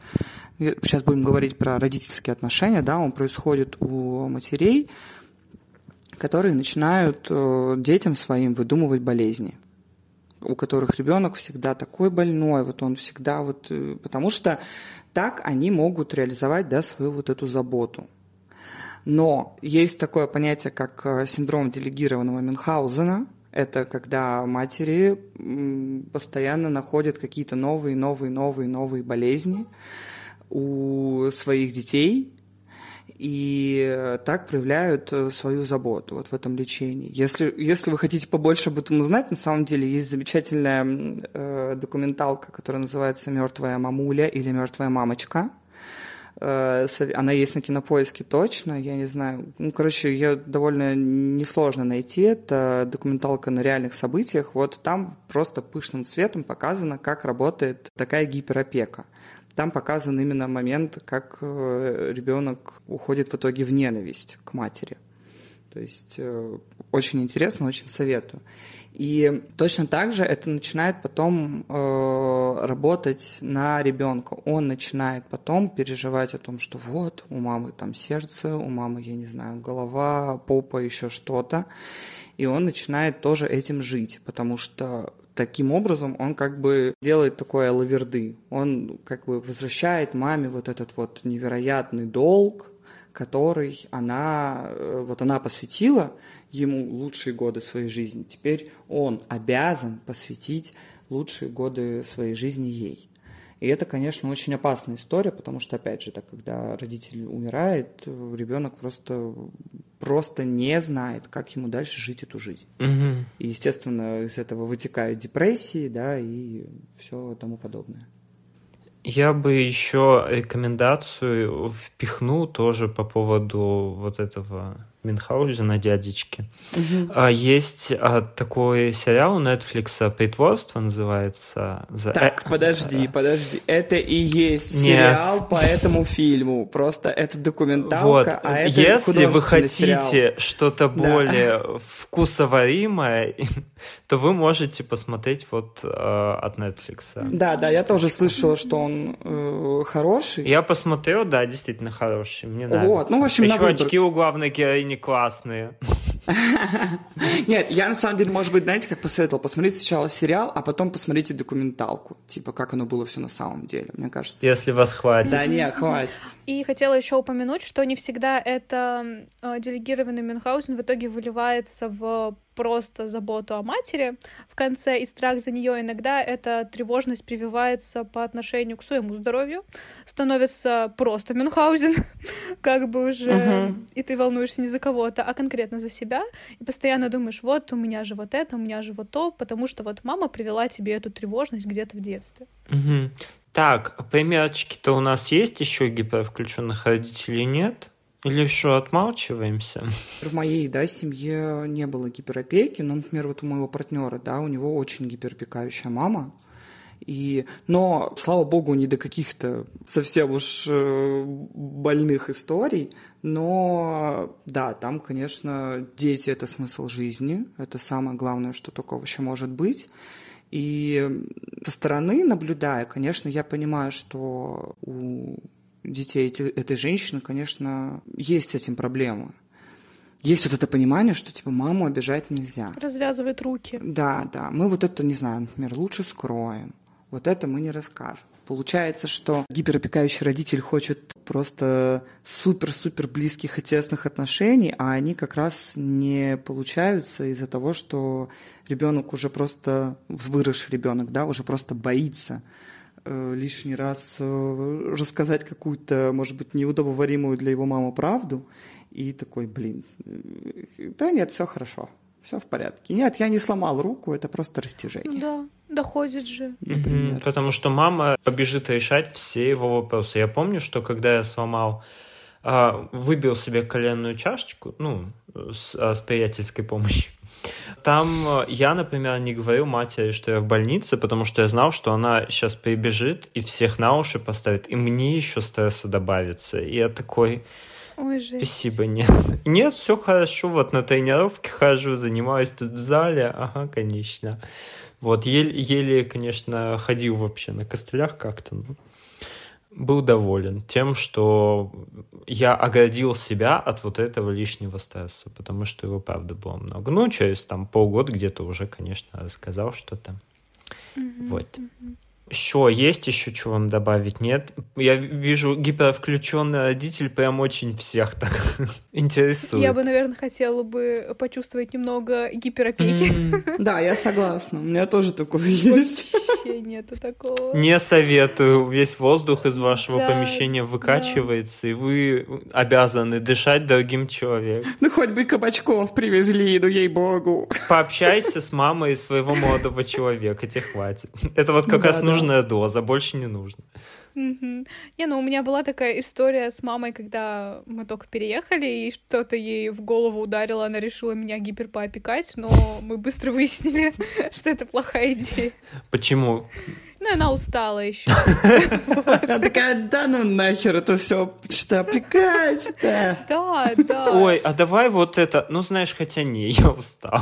Сейчас будем говорить про родительские отношения. Да? Он происходит у матерей, которые начинают э, детям своим выдумывать болезни у которых ребенок всегда такой больной, вот он всегда вот, э, потому что так они могут реализовать, да, свою вот эту заботу. Но есть такое понятие, как э, синдром делегированного Мюнхгаузена. Это когда матери постоянно находят какие-то новые, новые, новые, новые болезни у своих детей, и так проявляют э, свою заботу вот в этом лечении. Если, если вы хотите побольше об этом узнать, на самом деле есть замечательная э, документалка, которая называется «Мертвая мамуля» или «Мертвая мамочка». Э, она есть на кинопоиске точно, я не знаю. Ну, короче, ее довольно несложно найти. Это документалка на реальных событиях. Вот там просто пышным цветом показано, как работает такая гиперопека. Там показан именно момент, как э, ребенок уходит в итоге в ненависть к матери. То есть э, очень интересно, очень советую. И точно так же это начинает потом э, работать на ребенка. Он начинает потом переживать о том, что вот у мамы там сердце, у мамы, я не знаю, голова, попа, еще что-то. И он начинает тоже этим жить, потому что таким образом он как бы делает такое лаверды. Он как бы возвращает маме вот этот вот невероятный долг, который она, э, вот она посвятила ему лучшие годы своей жизни. Теперь он обязан посвятить лучшие годы своей жизни ей. И это, конечно, очень опасная история, потому что, опять же, так, когда родитель умирает, ребенок просто, просто не знает, как ему дальше жить эту жизнь. Угу. И, естественно, из этого вытекают депрессии, да, и все тому подобное. Я бы еще рекомендацию впихнул тоже по поводу вот этого Мюнхгаузена дядечки. Угу. Есть а, такой сериал у Netflix «Притворство» называется. За... Так, э... подожди, подожди. Это и есть Нет. сериал по этому фильму. Просто это документалка, вот. а это Если вы хотите что-то более да. вкусоваримое, то вы можете посмотреть вот э, от Netflix. Да, да, я тоже слышала, что он э, хороший. Я посмотрел, да, действительно хороший. Мне нравится. Вот, ну, в общем, Еще очки у главной героини они классные. Нет, я на самом деле, может быть, знаете, как посоветовал, посмотреть сначала сериал, а потом посмотрите документалку, типа, как оно было все на самом деле, мне кажется. Если вас хватит. Да, не, хватит. И хотела еще упомянуть, что не всегда это э, делегированный Мюнхгаузен в итоге выливается в просто заботу о матери в конце и страх за нее. Иногда эта тревожность прививается по отношению к своему здоровью, становится просто Мюнхгаузен, как бы уже, uh-huh. и ты волнуешься не за кого-то, а конкретно за себя, и постоянно думаешь, вот у меня же вот это, у меня же вот то, потому что вот мама привела тебе эту тревожность где-то в детстве. Uh-huh. Так, примерочки-то у нас есть еще гипервключенных родителей нет? Или что, отмалчиваемся? В моей, да, семье не было гиперопеки, но, например, вот у моего партнера, да, у него очень гиперопекающая мама, и, но, слава богу, не до каких-то совсем уж э, больных историй. Но да, там, конечно, дети это смысл жизни. Это самое главное, что только вообще может быть. И со стороны наблюдая, конечно, я понимаю, что у детей этой женщины, конечно, есть с этим проблемы. Есть вот это понимание, что типа маму обижать нельзя. Развязывает руки. Да, да. Мы вот это, не знаю, например, лучше скроем. Вот это мы не расскажем. Получается, что гиперопекающий родитель хочет просто супер-супер близких и тесных отношений, а они как раз не получаются из-за того, что ребенок уже просто, выросший ребенок, да, уже просто боится лишний раз э, рассказать какую-то, может быть, неудобоваримую для его мамы правду, и такой, блин, э, да нет, все хорошо, все в порядке. Нет, я не сломал руку, это просто растяжение. Да, доходит же. Например. Потому что мама побежит решать все его вопросы. Я помню, что когда я сломал а, выбил себе коленную чашечку, ну, с, а, с приятельской помощью, там э, я, например, не говорил матери, что я в больнице, потому что я знал, что она сейчас прибежит и всех на уши поставит, и мне еще стресса добавится. И я такой... Ой, жесть. Спасибо, нет. Нет, все хорошо, вот на тренировке хожу, занимаюсь тут в зале, ага, конечно. Вот, еле, еле конечно, ходил вообще на костылях как-то, ну был доволен тем, что я оградил себя от вот этого лишнего стресса, потому что его, правда, было много. Ну, через там полгода где-то уже, конечно, рассказал что-то. Mm-hmm. Вот. Mm-hmm. Еще есть еще что вам добавить? Нет? Я вижу гипервключенный родитель прям очень всех так интересует. Я бы, наверное, хотела бы почувствовать немного гиперопеки. Да, я согласна. У меня тоже такое есть. Вообще нету такого. Не советую. Весь воздух из вашего помещения выкачивается, и вы обязаны дышать другим человеком. Ну, хоть бы кабачков привезли, ну, ей-богу. Пообщайся с мамой своего молодого человека, тебе хватит. Это вот как раз нужно нужная доза, больше не нужно. Не, ну у меня была такая история с мамой, когда мы только переехали, и что-то ей в голову ударило, она решила меня гиперпоопекать, но мы быстро выяснили, что это плохая идея. Почему? Ну, она устала еще. Она такая, да ну нахер это все, что опекать Да, да. Ой, а давай вот это, ну знаешь, хотя не, я устал.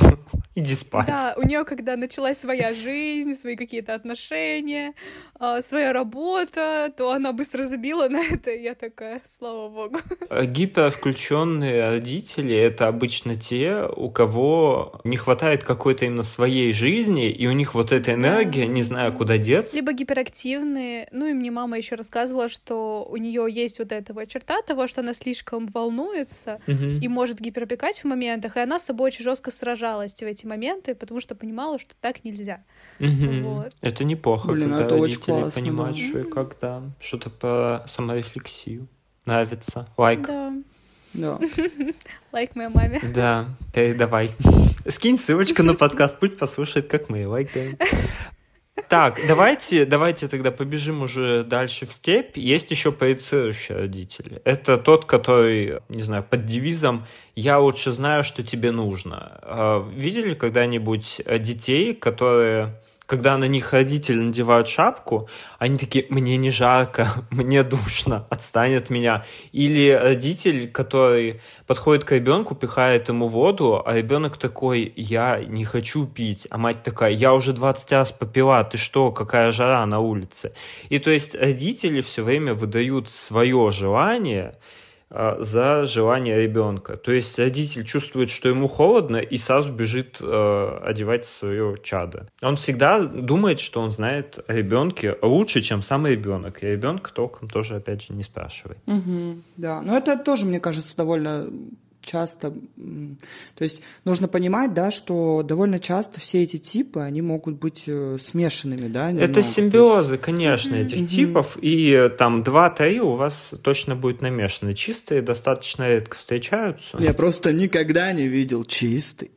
Иди спать. Да, у нее, когда началась своя жизнь, свои какие-то отношения, а, своя работа, то она быстро забила на это, и я такая, слава богу. А гипервключенные родители — это обычно те, у кого не хватает какой-то именно своей жизни, и у них вот эта энергия, не знаю, куда деться. Либо гиперактивные, ну и мне мама еще рассказывала, что у нее есть вот этого черта того, что она слишком волнуется угу. и может гиперопекать в моментах, и она с собой очень жестко сражалась в эти моменты, потому что понимала, что так нельзя. Угу. Вот. Это неплохо, Блин, когда это родители очень классно, понимают, да. что и когда, что-то про саморефлексию нравится. Лайк. Да. Да. Лайк моей маме. Да, передавай. Скинь ссылочку на подкаст, пусть послушает, как мы лайкаем. Так, давайте, давайте тогда побежим уже дальше в степь. Есть еще проецирующие родители. Это тот, который, не знаю, под девизом «я лучше знаю, что тебе нужно». А, видели когда-нибудь детей, которые когда на них родители надевают шапку, они такие, мне не жарко, мне душно, отстань от меня. Или родитель, который подходит к ребенку, пихает ему воду, а ребенок такой, я не хочу пить. А мать такая, я уже 20 раз попила, ты что, какая жара на улице. И то есть родители все время выдают свое желание, за желание ребенка. То есть родитель чувствует, что ему холодно, и сразу бежит э, одевать свое чадо. Он всегда думает, что он знает о ребенке лучше, чем сам ребенок. И ребенка толком тоже, опять же, не спрашивает. Угу, да, но это тоже, мне кажется, довольно часто, то есть нужно понимать, да, что довольно часто все эти типы, они могут быть э, смешанными, да? Немного. Это симбиозы, конечно, этих mm-hmm. типов, и э, там два-три у вас точно будет намешаны. Чистые достаточно редко встречаются. Я просто никогда не видел чистый.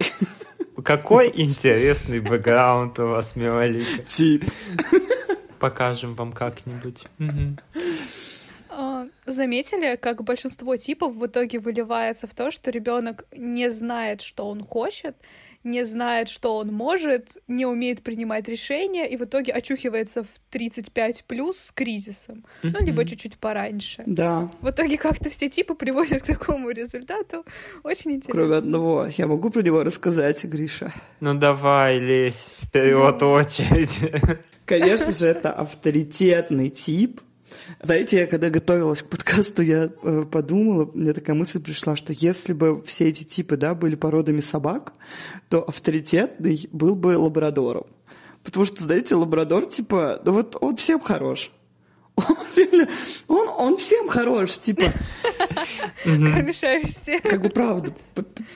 Какой интересный бэкграунд у вас, Милолика. Тип. Покажем вам как-нибудь. Заметили, как большинство типов в итоге выливается в то, что ребенок не знает, что он хочет, не знает, что он может, не умеет принимать решения и в итоге очухивается в 35 плюс с кризисом. Mm-hmm. Ну, либо чуть-чуть пораньше. Да. В итоге как-то все типы приводят к такому результату. Очень интересно. Кроме одного. Я могу про него рассказать, Гриша? Ну давай, лезь вперед да. очередь. Конечно же, это авторитетный тип, знаете, я когда готовилась к подкасту, я э, подумала, мне такая мысль пришла, что если бы все эти типы, да, были породами собак, то авторитетный был бы лабрадором. Потому что, знаете, лабрадор, типа, ну вот он всем хорош. Он реально, он, он всем хорош, типа. Кроме шерсти. Как бы правда.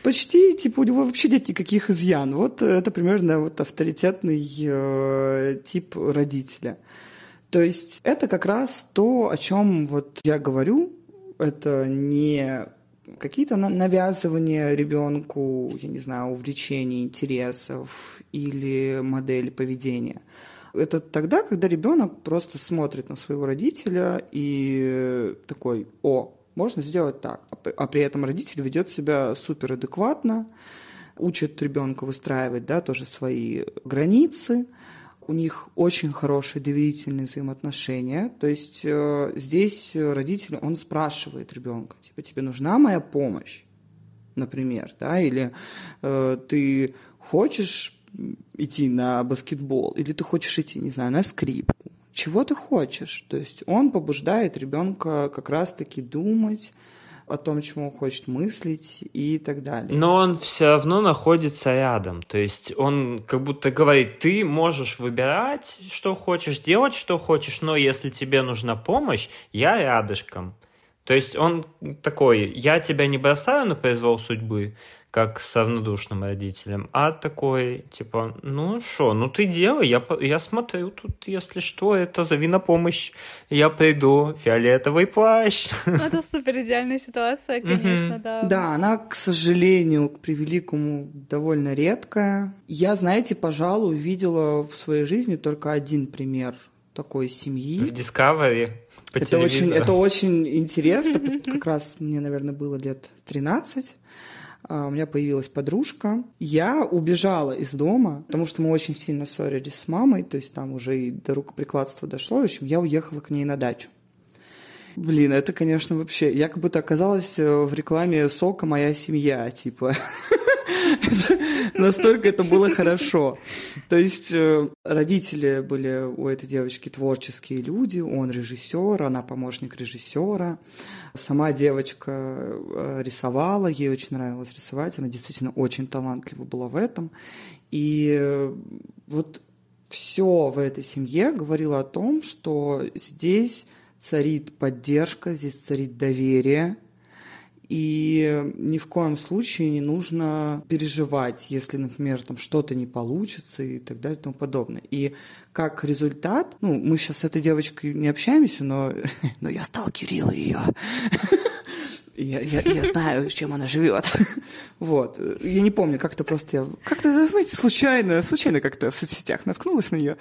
Почти, типа, у него вообще нет никаких изъян. Вот это примерно вот авторитетный э, тип родителя. То есть это как раз то, о чем вот я говорю. Это не какие-то навязывания ребенку, я не знаю, увлечений, интересов или модели поведения. Это тогда, когда ребенок просто смотрит на своего родителя и такой, о, можно сделать так. А при этом родитель ведет себя супер адекватно, учит ребенка выстраивать да, тоже свои границы, у них очень хорошие доверительные взаимоотношения. То есть э, здесь родитель, он спрашивает ребенка, типа, тебе нужна моя помощь, например, да, или э, ты хочешь идти на баскетбол, или ты хочешь идти, не знаю, на скрипку. Чего ты хочешь? То есть он побуждает ребенка как раз-таки думать, о том, чему он хочет мыслить и так далее. Но он все равно находится рядом. То есть он как будто говорит, ты можешь выбирать, что хочешь, делать, что хочешь, но если тебе нужна помощь, я рядышком. То есть он такой, я тебя не бросаю на произвол судьбы, как с равнодушным родителем, а такой, типа, ну что, ну ты делай, я, я смотрю тут, если что, это зови на помощь, я приду, фиолетовый плащ. Ну, это супер идеальная ситуация, конечно, да. Да, она, к сожалению, к превеликому, довольно редкая. Я, знаете, пожалуй, видела в своей жизни только один пример такой семьи. В Discovery по это очень, это очень интересно. Как раз мне, наверное, было лет 13. А, у меня появилась подружка. Я убежала из дома, потому что мы очень сильно ссорились с мамой, то есть там уже и до рукоприкладства дошло. В общем, я уехала к ней на дачу. Блин, это, конечно, вообще... Я как будто оказалась э, в рекламе сока «Моя семья», типа. Настолько это было хорошо. То есть э, родители были у этой девочки творческие люди, он режиссер, она помощник режиссера. Сама девочка э, рисовала, ей очень нравилось рисовать, она действительно очень талантлива была в этом. И вот все в этой семье говорило о том, что здесь царит поддержка, здесь царит доверие. И ни в коем случае не нужно переживать, если, например, там что-то не получится и так далее и тому подобное. И как результат, ну, мы сейчас с этой девочкой не общаемся, но, но я сталкерила ее. Я, я, я знаю, чем она живет. Вот. Я не помню, как-то просто я... Как-то, знаете, случайно, случайно как-то в соцсетях наткнулась на нее.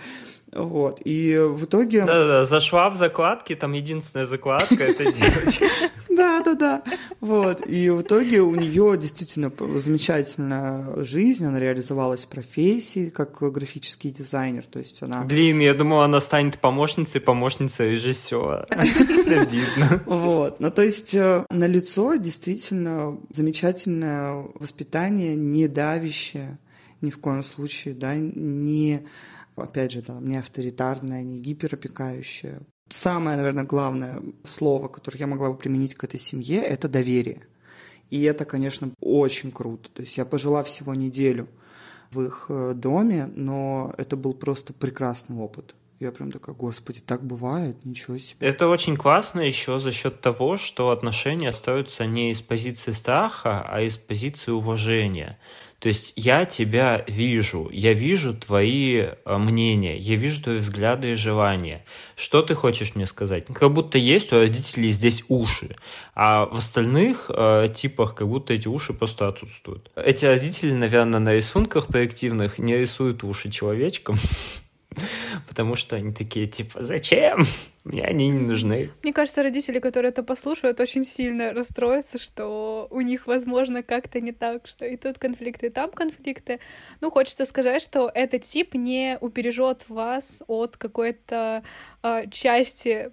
Вот. И в итоге... Да-да-да, зашла в закладки, там единственная закладка — это девочка. Да-да-да. Вот. И в итоге у нее действительно замечательная жизнь, она реализовалась в профессии как графический дизайнер, то есть она... Блин, я думала, она станет помощницей, помощницей режиссера. Обидно. Вот. Ну, то есть э, на лицо действительно замечательное воспитание, не давящее ни в коем случае, да, не опять же, там, не авторитарная, не гиперопекающая. Самое, наверное, главное слово, которое я могла бы применить к этой семье, это доверие. И это, конечно, очень круто. То есть я пожила всего неделю в их э, доме, но это был просто прекрасный опыт. Я прям такая, господи, так бывает, ничего себе. Это очень классно еще за счет того, что отношения остаются не из позиции страха, а из позиции уважения. То есть я тебя вижу, я вижу твои э, мнения, я вижу твои взгляды и желания. Что ты хочешь мне сказать? Как будто есть у родителей здесь уши, а в остальных э, типах как будто эти уши просто отсутствуют. Эти родители, наверное, на рисунках проективных не рисуют уши человечкам, потому что они такие, типа, зачем? Мне они не нужны. Мне кажется, родители, которые это послушают, очень сильно расстроятся, что у них, возможно, как-то не так, что и тут конфликты, и там конфликты. Ну, хочется сказать, что этот тип не убережет вас от какой-то э, части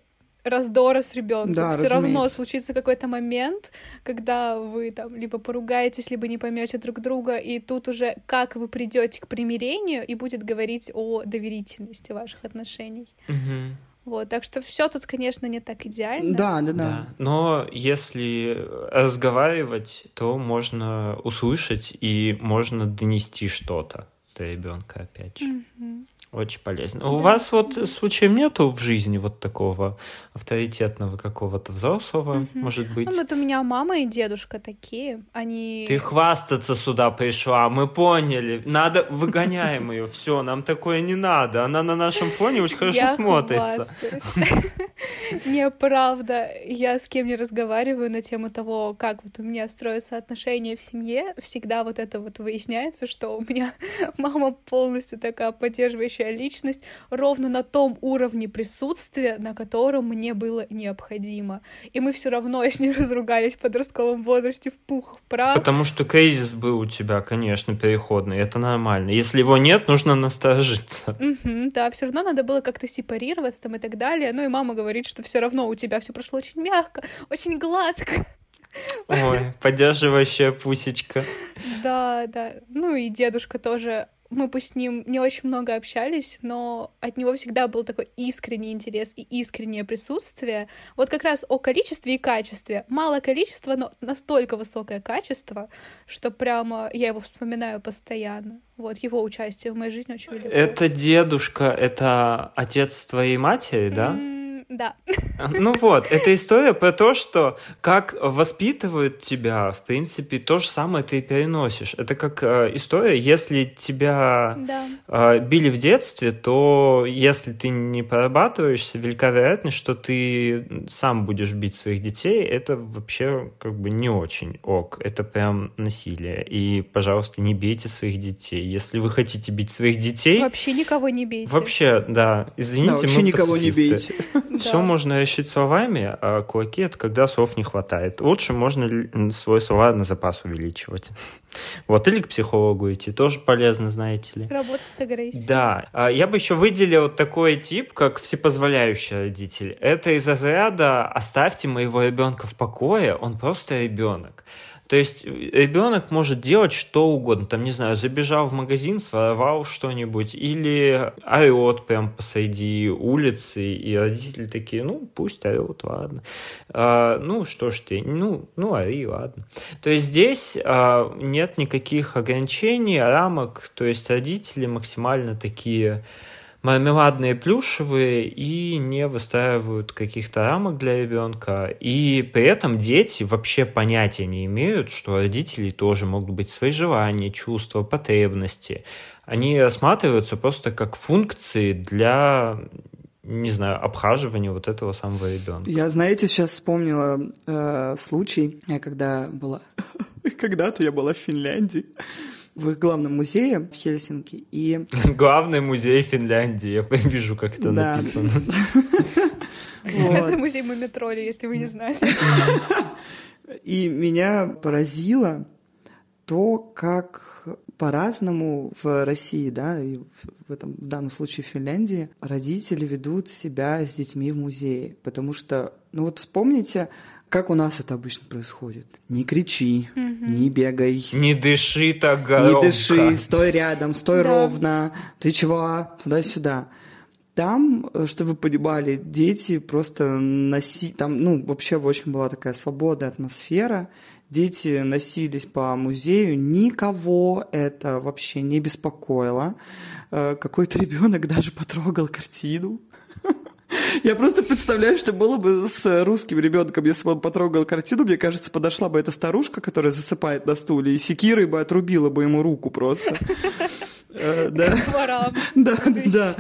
раздора с ребенком. Да, Все равно случится какой-то момент, когда вы там либо поругаетесь, либо не поймете друг друга, и тут уже как вы придете к примирению и будет говорить о доверительности ваших отношений. Угу. Вот, так что все тут, конечно, не так идеально. Да, да, да, да. Но если разговаривать, то можно услышать и можно донести что-то до ребенка, опять же. Угу. Очень полезно. Да. У вас вот случаем нету в жизни вот такого авторитетного какого-то взрослого, угу. может быть? Ну, вот у меня мама и дедушка такие, они... Ты хвастаться сюда пришла, мы поняли. Надо, выгоняем ее, все, нам такое не надо. Она на нашем фоне очень хорошо смотрится. Неправда. Я с кем не разговариваю на тему того, как вот у меня строятся отношения в семье, всегда вот это вот выясняется, что у меня мама полностью такая поддерживающая следующая личность ровно на том уровне присутствия, на котором мне было необходимо. И мы все равно с ней разругались в подростковом возрасте в пух, в прах. Потому что кризис был у тебя, конечно, переходный, это нормально. Если его нет, нужно насторожиться. Угу, да, все равно надо было как-то сепарироваться там и так далее. Ну и мама говорит, что все равно у тебя все прошло очень мягко, очень гладко. Ой, поддерживающая пусечка. Да, да. Ну и дедушка тоже мы бы с ним не очень много общались, но от него всегда был такой искренний интерес и искреннее присутствие. Вот как раз о количестве и качестве. Мало количества, но настолько высокое качество, что прямо я его вспоминаю постоянно. Вот его участие в моей жизни очень велико. Это дедушка, это отец твоей матери, да? Mm Да. Ну вот, это история про то, что как воспитывают тебя, в принципе, то же самое ты переносишь. Это как э, история, если тебя да. э, били в детстве, то если ты не прорабатываешься, велика вероятность, что ты сам будешь бить своих детей. Это вообще как бы не очень ок. Это прям насилие. И, пожалуйста, не бейте своих детей. Если вы хотите бить своих детей... Вообще никого не бейте. Вообще, да. Извините, да, вообще никого пацифисты. не бейте. Все можно решить словами, а кулаки — это когда слов не хватает. Лучше можно свой словарный запас увеличивать. Вот, или к психологу идти, тоже полезно, знаете ли. Работа с агрессией. Да. А я бы еще выделил такой тип, как всепозволяющий родитель. Это из разряда «оставьте моего ребенка в покое, он просто ребенок». То есть э, ребенок может делать что угодно. Там, не знаю, забежал в магазин, своровал что-нибудь, или орет прям посреди улицы, и родители такие, ну, пусть орет, ладно. А, ну, что ж ты, ну, ну, ори, ладно. То есть здесь а, нет никаких ограничений, рамок, то есть родители максимально такие мармеладные плюшевые и не выстраивают каких-то рамок для ребенка. И при этом дети вообще понятия не имеют, что у родителей тоже могут быть свои желания, чувства, потребности. Они рассматриваются просто как функции для не знаю, обхаживания вот этого самого ребенка. Я, знаете, сейчас вспомнила э, случай, я когда была... Когда-то я была в Финляндии в их главном музее в Хельсинки. И... Главный музей Финляндии. Я вижу, как это да. написано. Это музей Мумитроли, если вы не знали. И меня поразило то, как по-разному в России, да, и в, этом в данном случае в Финляндии родители ведут себя с детьми в музее. Потому что, ну вот вспомните, как у нас это обычно происходит? Не кричи, угу. не бегай. Не дыши так громко. Не дыши, стой рядом, стой да. ровно. Ты чего? Туда-сюда. Там, э, чтобы вы понимали, дети просто носи... Там, ну, вообще очень была такая свободная атмосфера. Дети носились по музею, никого это вообще не беспокоило. Э, какой-то ребенок даже потрогал картину. Я просто представляю, что было бы с русским ребенком, если бы он потрогал картину, мне кажется, подошла бы эта старушка, которая засыпает на стуле, и секирой бы отрубила бы ему руку просто. Э, да. Да, да.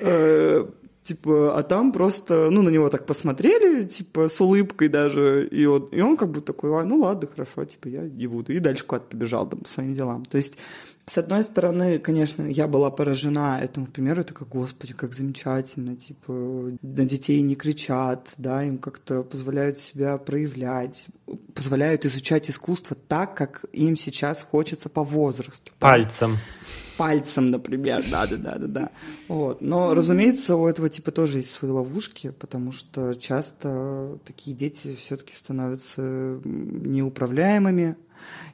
Э, типа, а там просто, ну, на него так посмотрели, типа, с улыбкой даже, и он, и он как бы такой, а, ну ладно, хорошо, типа, я не буду, и дальше куда-то побежал там по своим делам. То есть с одной стороны, конечно, я была поражена этому примеру, это как, господи, как замечательно, типа, на детей не кричат, да, им как-то позволяют себя проявлять, позволяют изучать искусство так, как им сейчас хочется по возрасту. Пальцем. Пальцем, например, да-да-да-да-да. Вот. Но, разумеется, у этого типа тоже есть свои ловушки, потому что часто такие дети все-таки становятся неуправляемыми,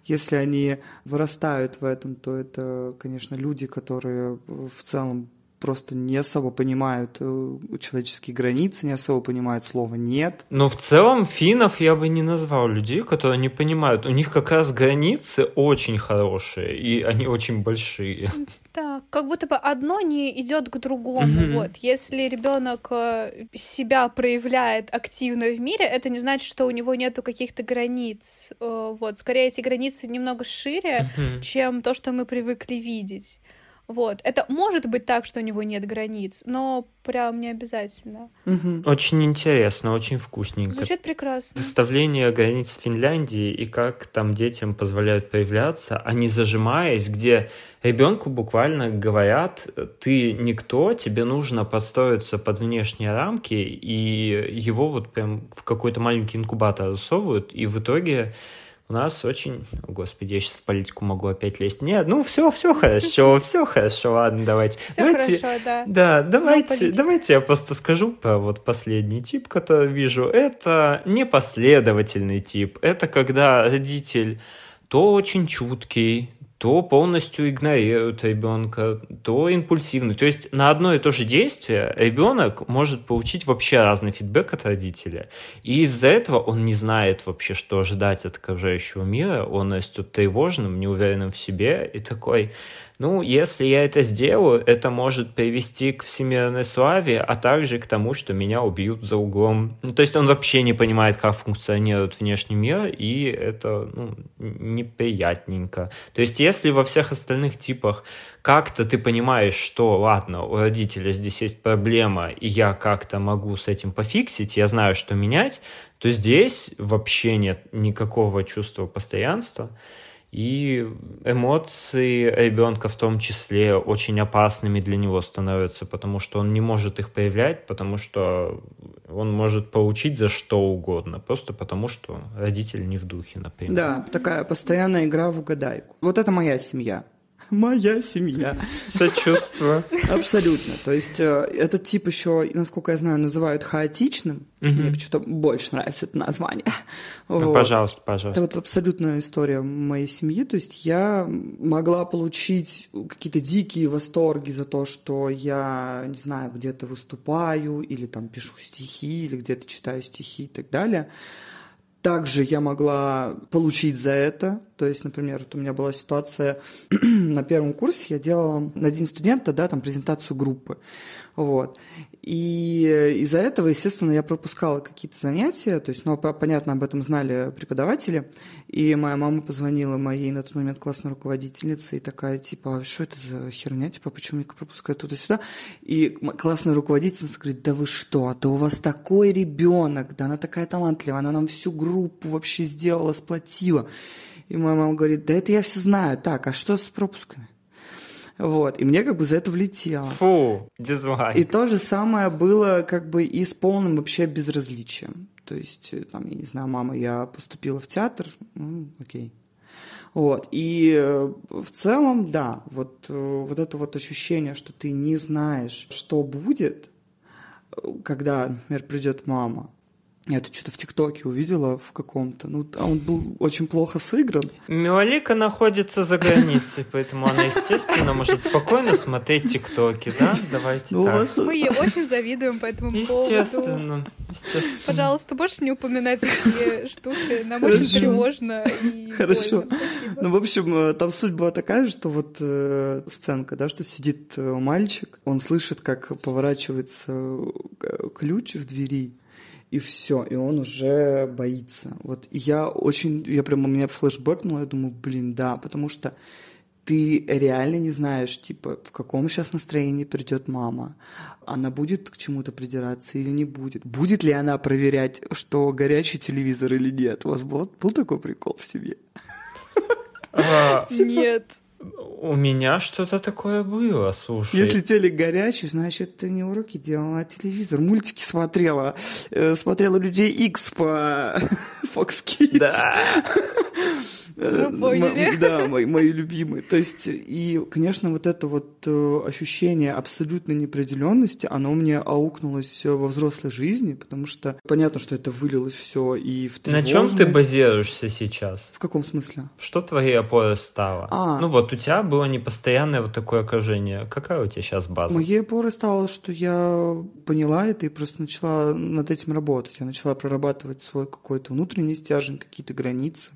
если они вырастают в этом, то это, конечно, люди, которые в целом просто не особо понимают э, человеческие границы, не особо понимают слово «нет». Но в целом финнов я бы не назвал людей, которые не понимают. У них как раз границы очень хорошие, и они очень большие. Да, как будто бы одно не идет к другому. Mm-hmm. Вот. Если ребенок э, себя проявляет активно в мире, это не значит, что у него нету каких-то границ. Э, вот. Скорее, эти границы немного шире, mm-hmm. чем то, что мы привыкли видеть. Вот. Это может быть так, что у него нет границ, но прям не обязательно. Угу. Очень интересно, очень вкусненько. Звучит прекрасно. Представление границ Финляндии и как там детям позволяют проявляться, а не зажимаясь, где ребенку буквально говорят, ты никто, тебе нужно подстроиться под внешние рамки, и его вот прям в какой-то маленький инкубатор засовывают, и в итоге у нас очень... Господи, я сейчас в политику могу опять лезть. Нет, ну все, все хорошо, все хорошо, ладно, давайте. Все давайте, хорошо, да. Да, давайте, давайте я просто скажу про вот последний тип, который вижу. Это непоследовательный тип. Это когда родитель то очень чуткий, то полностью игнорируют ребенка, то импульсивный. То есть на одно и то же действие ребенок может получить вообще разный фидбэк от родителя. И из-за этого он не знает вообще, что ожидать от окружающего мира. Он растет тревожным, неуверенным в себе и такой, Ну, если я это сделаю, это может привести к всемирной славе, а также к тому, что меня убьют за углом. Ну, то есть он вообще не понимает, как функционирует внешний мир, и это ну, неприятненько. То есть если во всех остальных типах как-то ты понимаешь, что, ладно, у родителя здесь есть проблема, и я как-то могу с этим пофиксить, я знаю, что менять, то здесь вообще нет никакого чувства постоянства. И эмоции ребенка в том числе очень опасными для него становятся, потому что он не может их проявлять, потому что он может получить за что угодно, просто потому что родитель не в духе, например. Да, такая постоянная игра в угадайку. Вот это моя семья моя семья. Сочувствую. Абсолютно. То есть э, этот тип еще, насколько я знаю, называют хаотичным. Угу. Мне почему-то больше нравится это название. Ну, вот. Пожалуйста, пожалуйста. Это вот абсолютная история моей семьи. То есть я могла получить какие-то дикие восторги за то, что я, не знаю, где-то выступаю, или там пишу стихи, или где-то читаю стихи и так далее. Также я могла получить за это. То есть, например, вот у меня была ситуация на первом курсе, я делала на День студента, да, там презентацию группы. Вот. И из-за этого, естественно, я пропускала какие-то занятия, то есть, ну, понятно, об этом знали преподаватели, и моя мама позвонила моей на тот момент классной руководительнице и такая, типа, а что это за херня, типа, почему меня пропускают туда-сюда? И классная руководительница говорит, да вы что, да у вас такой ребенок, да она такая талантливая, она нам всю группу вообще сделала, сплотила. И моя мама говорит, да это я все знаю, так, а что с пропусками? Вот. И мне как бы за это влетело. Фу, дизлайк. И то же самое было как бы и с полным вообще безразличием. То есть, э, там, я не знаю, мама, я поступила в театр, ну, окей. Вот. И э, в целом, да, вот, э, вот это вот ощущение, что ты не знаешь, что будет, когда, например, придет мама, я это что-то в ТикТоке увидела в каком-то. Ну, а он был очень плохо сыгран. Милолика находится за границей, поэтому она, естественно, может спокойно смотреть ТикТоки, да? Давайте ну, так. Мы ей очень завидуем по этому естественно, поводу. Естественно. Пожалуйста, больше не упоминать такие штуки. Нам Хорошо. очень тревожно и Хорошо. Ну, в общем, э, там суть была такая, что вот э, сценка, да, что сидит э, мальчик, он слышит, как поворачивается э, ключ в двери, и все, и он уже боится. Вот я очень, я прямо, у меня флешбэкнуло, я думаю, блин, да, потому что ты реально не знаешь, типа, в каком сейчас настроении придет мама. Она будет к чему-то придираться или не будет? Будет ли она проверять, что горячий телевизор или нет? У вас был, был такой прикол в семье? А, типа, нет. У меня что-то такое было, слушай. Если телек горячий, значит, ты не уроки делала, а телевизор. Мультики смотрела. Э, смотрела Людей X по Fox Kids. Да. Мы Да, мои, мои любимые. То есть, и, конечно, вот это вот э, ощущение абсолютной неопределенности, оно мне аукнулось во взрослой жизни, потому что понятно, что это вылилось все и в тревожность. На чем ты базируешься сейчас? В каком смысле? Что твоей опорой стало? А. Ну вот у тебя было непостоянное вот такое окружение. Какая у тебя сейчас база? Моей опорой стало, что я поняла это и просто начала над этим работать. Я начала прорабатывать свой какой-то внутренний стержень, какие-то границы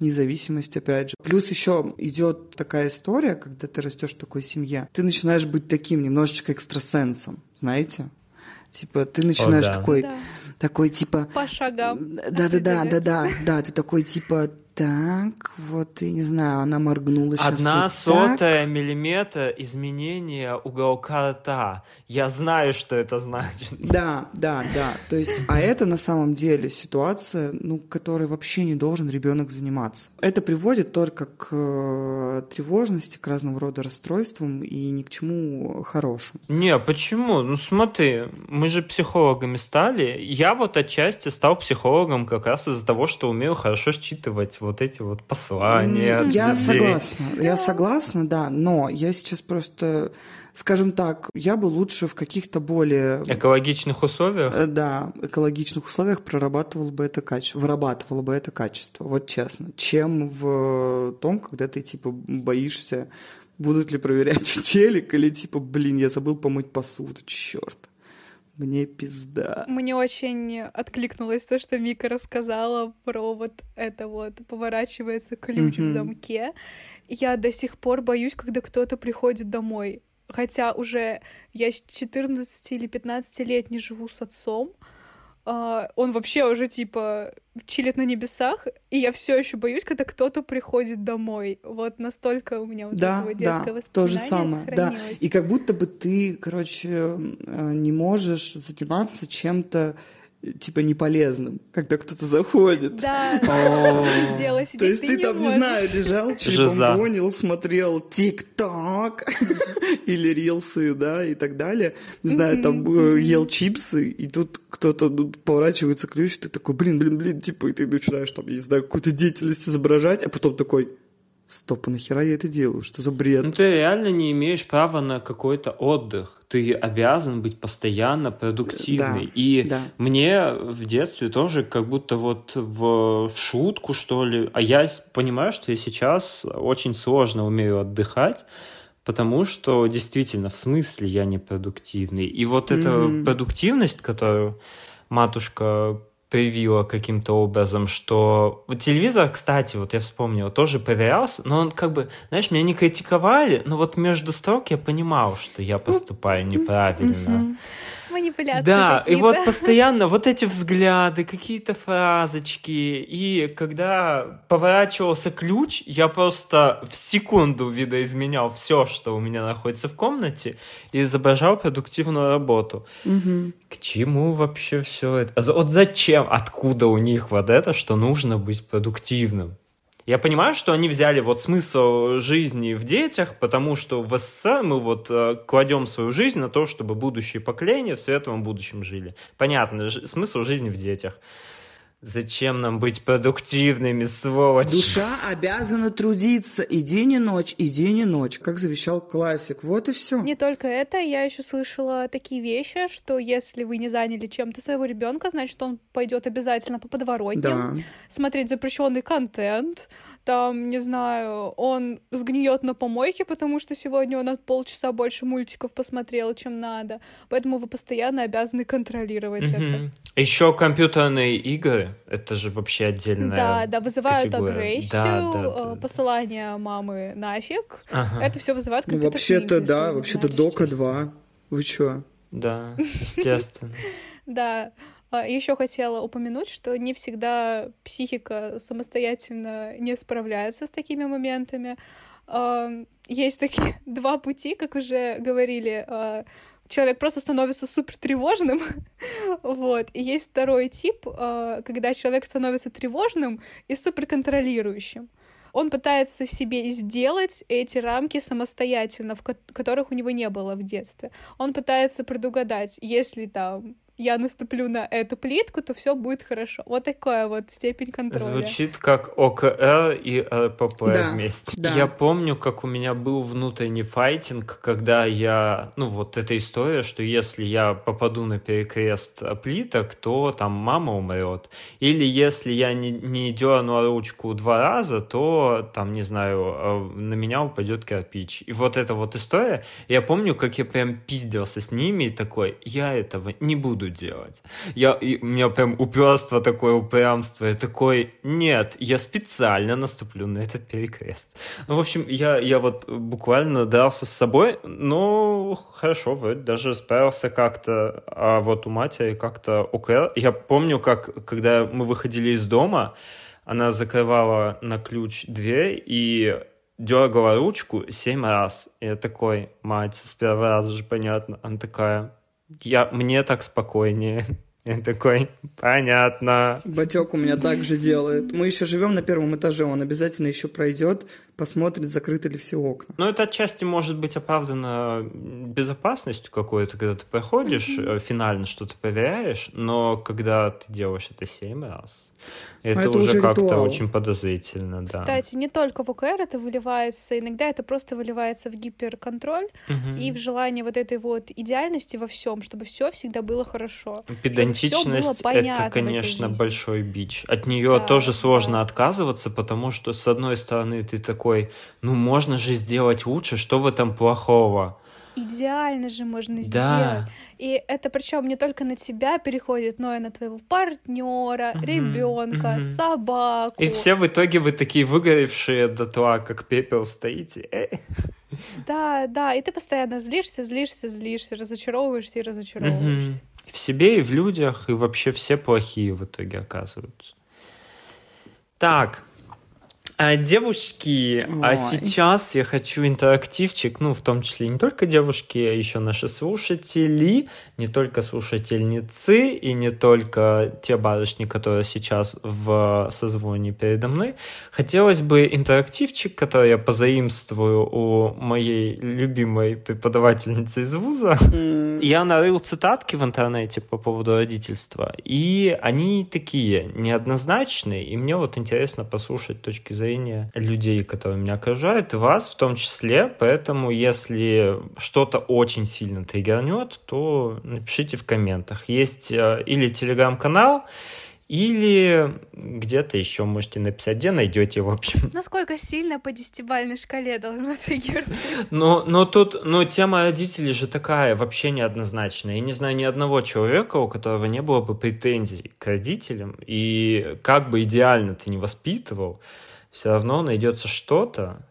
независимость, опять же. Плюс еще идет такая история, когда ты растешь в такой семье, ты начинаешь быть таким немножечко экстрасенсом, знаете? Типа, ты начинаешь О, да. такой, да. такой типа... По шагам. Да-да-да, да-да, да, ты такой типа, так, вот, я не знаю, она моргнула сейчас Одна вот сотая так. миллиметра изменения уголка рта. Я знаю, что это значит. Да, да, да. То есть, а это на самом деле ситуация, ну, которой вообще не должен ребенок заниматься. Это приводит только к э, тревожности, к разного рода расстройствам и ни к чему хорошему. Не, почему? Ну, смотри, мы же психологами стали. Я вот отчасти стал психологом как раз из-за того, что умею хорошо считывать вот эти вот послания. Я согласна, я согласна, да, но я сейчас просто, скажем так, я бы лучше в каких-то более... Экологичных условиях? Э, да, экологичных условиях прорабатывал бы это качество, вырабатывал бы это качество, вот честно, чем в том, когда ты, типа, боишься, будут ли проверять телек, или, типа, блин, я забыл помыть посуду, черт мне пизда. Мне очень откликнулось то, что Мика рассказала про вот это вот поворачивается ключ mm-hmm. в замке. я до сих пор боюсь, когда кто-то приходит домой. Хотя уже я с 14 или 15 лет не живу с отцом, а, он вообще уже типа чилит на небесах, и я все еще боюсь, когда кто-то приходит домой. Вот настолько у меня вот да, этого детское да, то же самое, да. И как будто бы ты, короче, э, не можешь заниматься чем-то типа не полезным, когда кто-то заходит. Да, дело То есть ты там, не знаю, лежал, понял, смотрел ТикТок или рилсы, да, и так далее. Не знаю, там э, ел чипсы, и тут кто-то ну, поворачивается ключ, ты такой, блин, блин, блин, типа, и ты начинаешь там, я не знаю, какую-то деятельность изображать, а потом такой, стоп, а нахера я это делаю? Что за бред? Ну, ты реально не имеешь права на какой-то отдых. Ты обязан быть постоянно продуктивный. Да, и да. мне в детстве тоже как будто вот в шутку, что ли. А я понимаю, что я сейчас очень сложно умею отдыхать, потому что действительно, в смысле я не продуктивный. И вот эта mm-hmm. продуктивность, которую матушка привила каким-то образом, что... Вот телевизор, кстати, вот я вспомнил, тоже проверялся, но он как бы, знаешь, меня не критиковали, но вот между строк я понимал, что я поступаю неправильно манипуляции Да, и вот постоянно вот эти взгляды, какие-то фразочки, и когда поворачивался ключ, я просто в секунду видоизменял все, что у меня находится в комнате, и изображал продуктивную работу. Угу. К чему вообще все это? Вот зачем? Откуда у них вот это, что нужно быть продуктивным? Я понимаю, что они взяли вот смысл жизни в детях, потому что в СССР мы вот э, кладем свою жизнь на то, чтобы будущие поколения в светлом будущем жили. Понятно, смысл жизни в детях. Зачем нам быть продуктивными, сволочь? Душа обязана трудиться и день, и ночь, и день, и ночь, как завещал классик. Вот и все. Не только это, я еще слышала такие вещи, что если вы не заняли чем-то своего ребенка, значит, он пойдет обязательно по подворотням, да. смотреть запрещенный контент, там, не знаю, он сгниет на помойке, потому что сегодня он от полчаса больше мультиков посмотрел, чем надо. Поэтому вы постоянно обязаны контролировать угу. это. Еще компьютерные игры, это же вообще отдельная Да, да, вызывают категория. агрессию, да, да, да, посылание мамы нафиг. Ага. Это все вызывает ну, компьютерные ну, вообще-то, да, вообще-то Дока 2. Вы чё? Да, естественно. Да. А, Еще хотела упомянуть, что не всегда психика самостоятельно не справляется с такими моментами. Есть такие два пути, как уже говорили. А, человек просто становится супер тревожным, вот. И есть второй тип, а, когда человек становится тревожным и супер контролирующим он пытается себе сделать эти рамки самостоятельно, в которых у него не было в детстве. Он пытается предугадать, если там я наступлю на эту плитку, то все будет хорошо. Вот такая вот степень контроля. Звучит как ОКР и РПП да, вместе. Да. Я помню, как у меня был внутренний файтинг, когда я, ну вот эта история, что если я попаду на перекрест плиток, то там мама умрет. Или если я не, не дерну ручку два раза, то там, не знаю, э, на меня упадет кирпич. И вот эта вот история, я помню, как я прям пиздился с ними и такой, я этого не буду делать. Я, и у меня прям упорство такое, упрямство. Я такой, нет, я специально наступлю на этот перекрест. Ну, в общем, я, я вот буквально дрался с собой, но хорошо, вроде даже справился как-то. А вот у матери как-то ОКР. Я помню, как, когда мы выходили из дома, она закрывала на ключ дверь и дергала ручку семь раз. И я такой, мать, с первого раза же понятно. Она такая, я, мне так спокойнее. Я такой, понятно. Батек у меня так же делает. Мы еще живем на первом этаже, он обязательно еще пройдет, посмотрит, закрыты ли все окна. Ну, это отчасти может быть оправдано безопасностью какой-то, когда ты проходишь, mm-hmm. финально что-то проверяешь, но когда ты делаешь это семь раз, это, это уже, как-то очень подозрительно, да. Кстати, не только в ОКР это выливается, иногда это просто выливается в гиперконтроль угу. и в желание вот этой вот идеальности во всем, чтобы все всегда было хорошо. Педантичность это, конечно, большой бич. От нее да, тоже сложно да. отказываться, потому что, с одной стороны, ты такой, ну можно же сделать лучше, что в этом плохого? Идеально же можно сделать. Да. И это причем не только на тебя переходит, но и на твоего партнера, угу, ребенка, угу. собаку. И все в итоге вы такие выгоревшие до того, как пепел стоите. Эй. Да, да, и ты постоянно злишься, злишься, злишься, разочаровываешься и разочаровываешься. Угу. В себе и в людях, и вообще все плохие в итоге оказываются. Так, а, девушки, а Ой. а сейчас я хочу интерактивчик, ну, в том числе не только девушки, а еще наши слушатели, не только слушательницы и не только те барышни, которые сейчас в созвоне передо мной. Хотелось бы интерактивчик, который я позаимствую у моей любимой преподавательницы из вуза. Mm. Я нарыл цитатки в интернете по поводу родительства, и они такие неоднозначные, и мне вот интересно послушать точки зрения зрения людей, которые меня окружают, и вас в том числе. Поэтому, если что-то очень сильно триггернет, то напишите в комментах. Есть э, или телеграм-канал, или где-то еще можете написать, где найдете, в общем. Насколько сильно по десятибальной шкале должно триггернуть? Но, но тут, но тема родителей же такая, вообще неоднозначная. Я не знаю ни одного человека, у которого не было бы претензий к родителям, и как бы идеально ты не воспитывал, все равно найдется что-то,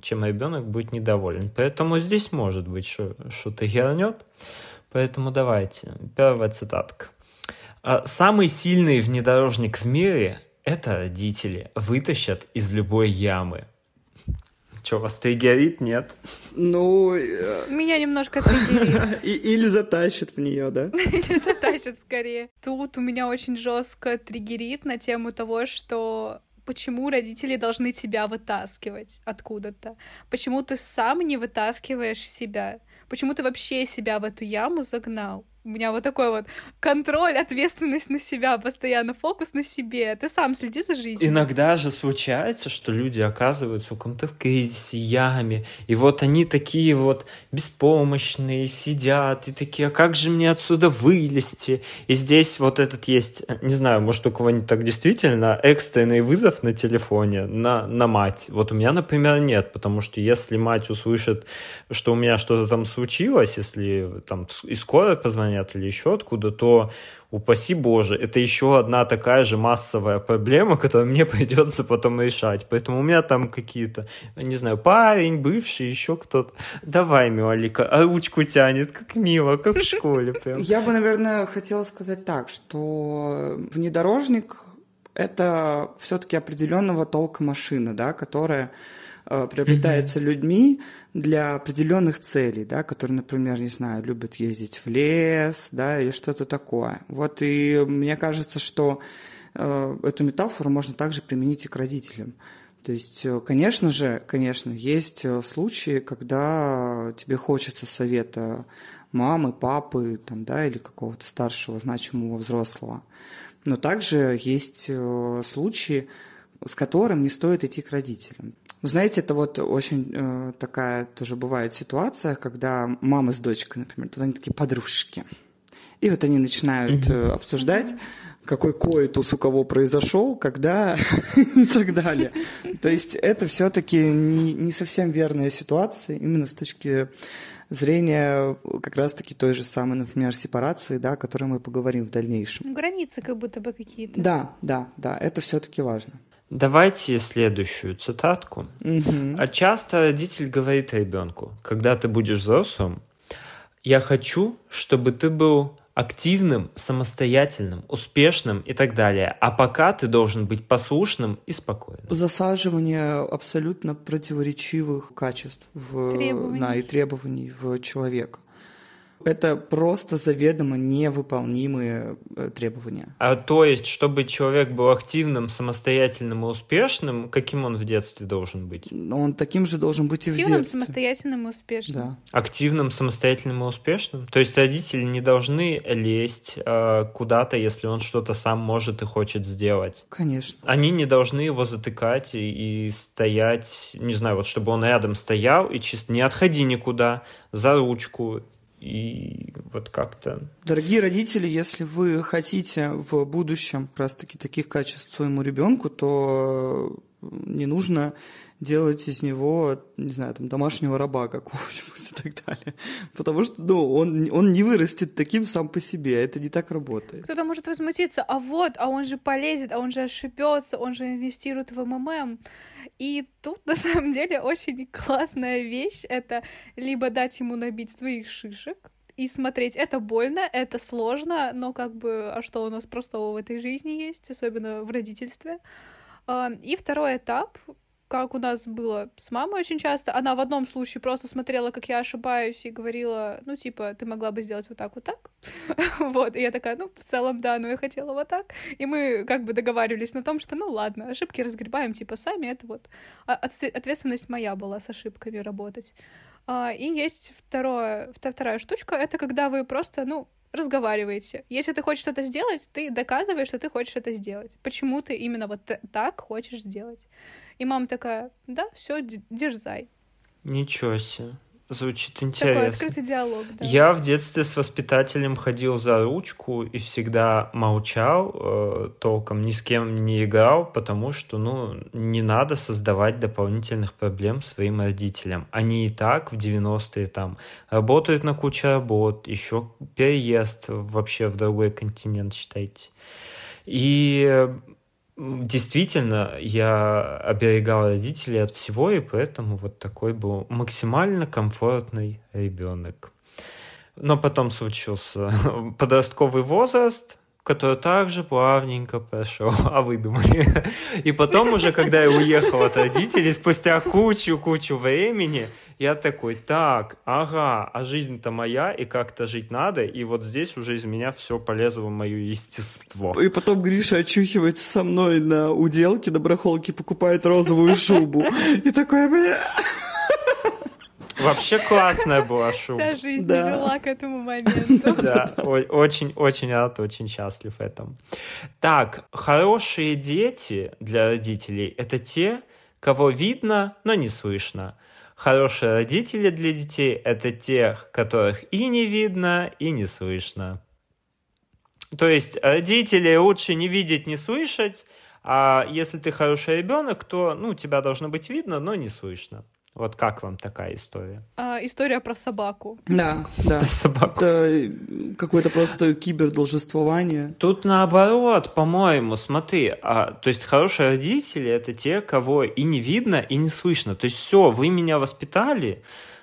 чем ребенок будет недоволен. Поэтому здесь может быть что-то гернет. Поэтому давайте. Первая цитатка. «А «Самый сильный внедорожник в мире – это родители. Вытащат из любой ямы». Что, вас триггерит? Нет? Ну... Э, Меня немножко триггерит. Или затащит в нее, да? Или затащит скорее. Тут у меня очень жестко триггерит на тему того, что почему родители должны тебя вытаскивать откуда-то? Почему ты сам не вытаскиваешь себя? Почему ты вообще себя в эту яму загнал? У меня вот такой вот контроль, ответственность на себя, постоянно фокус на себе. Ты сам следи за жизнью. Иногда же случается, что люди оказываются в каком-то кризисе, яме, и вот они такие вот беспомощные, сидят, и такие, а как же мне отсюда вылезти? И здесь вот этот есть, не знаю, может, у кого-нибудь так действительно, экстренный вызов на телефоне на, на мать. Вот у меня, например, нет, потому что если мать услышит, что у меня что-то там случилось, если там и скорая позвонит, звонят или еще откуда, то упаси Боже, это еще одна такая же массовая проблема, которую мне придется потом решать. Поэтому у меня там какие-то, не знаю, парень, бывший, еще кто-то. Давай, Милалика, а ручку тянет, как мило, как в школе прям. Я бы, наверное, хотела сказать так, что внедорожник — это все-таки определенного толка машина, да, которая приобретается mm-hmm. людьми для определенных целей, да, которые, например, не знаю, любят ездить в лес, да, или что-то такое. Вот и мне кажется, что э, эту метафору можно также применить и к родителям. То есть, э, конечно же, конечно, есть э, случаи, когда тебе хочется совета мамы, папы, там, да, или какого-то старшего значимого взрослого. Но также есть случаи, с которым не стоит идти к родителям. Ну, знаете, это вот очень э, такая тоже бывает ситуация, когда мама с дочкой, например, вот они такие подружки. И вот они начинают э, обсуждать, какой коитус у кого произошел, когда и так далее. То есть это все-таки не, не совсем верная ситуация, именно с точки зрения как раз-таки той же самой, например, сепарации, да, о которой мы поговорим в дальнейшем. Границы как будто бы какие-то. Да, да, да, это все-таки важно. Давайте следующую цитатку. Угу. А часто родитель говорит ребенку, когда ты будешь взрослым, я хочу, чтобы ты был активным, самостоятельным, успешным и так далее. А пока ты должен быть послушным и спокойным. Засаживание абсолютно противоречивых качеств в, требований. Да, и требований в человека это просто заведомо невыполнимые э, требования. А то есть, чтобы человек был активным, самостоятельным и успешным, каким он в детстве должен быть? Он таким же должен быть и активным, в детстве. Активным, самостоятельным и успешным. Да. Активным, самостоятельным и успешным? То есть родители не должны лезть э, куда-то, если он что-то сам может и хочет сделать? Конечно. Они не должны его затыкать и, и стоять, не знаю, вот чтобы он рядом стоял и чисто не отходи никуда, за ручку, и вот как-то... Дорогие родители, если вы хотите в будущем как раз-таки таких качеств своему ребенку, то не нужно делать из него, не знаю, там, домашнего раба какого-нибудь и так далее. Потому что, ну, он, он не вырастет таким сам по себе, это не так работает. Кто-то может возмутиться, а вот, а он же полезет, а он же ошибется, он же инвестирует в МММ. И тут, на самом деле, очень классная вещь — это либо дать ему набить своих шишек, и смотреть. Это больно, это сложно, но как бы, а что у нас простого в этой жизни есть, особенно в родительстве. А, и второй этап, как у нас было с мамой очень часто, она в одном случае просто смотрела, как я ошибаюсь, и говорила, ну, типа, ты могла бы сделать вот так, вот так. вот, и я такая, ну, в целом, да, но я хотела вот так. И мы как бы договаривались на том, что, ну, ладно, ошибки разгребаем, типа, сами, это вот а, ответственность моя была с ошибками работать. А, и есть второе, вторая штучка, это когда вы просто, ну, разговариваете. Если ты хочешь что-то сделать, ты доказываешь, что ты хочешь это сделать. Почему ты именно вот так хочешь сделать. И мама такая, да, все, дерзай. Ничего себе. Звучит интересно. Такой открытый диалог, да. Я в детстве с воспитателем ходил за ручку и всегда молчал, э, толком ни с кем не играл, потому что, ну, не надо создавать дополнительных проблем своим родителям. Они и так в 90-е там работают на куче работ, еще переезд вообще в другой континент, считайте. И Действительно, я оберегал родителей от всего, и поэтому вот такой был максимально комфортный ребенок. Но потом случился подростковый возраст, который также плавненько прошел. А вы думали? И потом уже, когда я уехал от родителей, спустя кучу-кучу времени, я такой, так, ага, а жизнь-то моя, и как-то жить надо, и вот здесь уже из меня все полезло в мое естество. И потом Гриша очухивается со мной на уделке, на барахолке, покупает розовую шубу. И такой, бля... Вообще классная была шуба. Вся жизнь да. жила к этому моменту. Да, очень-очень рад, очень счастлив в этом. Так, хорошие дети для родителей — это те, кого видно, но не слышно. Хорошие родители для детей — это тех, которых и не видно, и не слышно. То есть родителей лучше не видеть, не слышать, а если ты хороший ребенок, то ну, тебя должно быть видно, но не слышно. Вот как вам такая история? А, история про собаку. Да, да. собаку. Это какое-то просто кибердолжествование. Тут наоборот, по-моему, смотри, а, то есть хорошие родители это те, кого и не видно, и не слышно. То есть все, вы меня воспитали,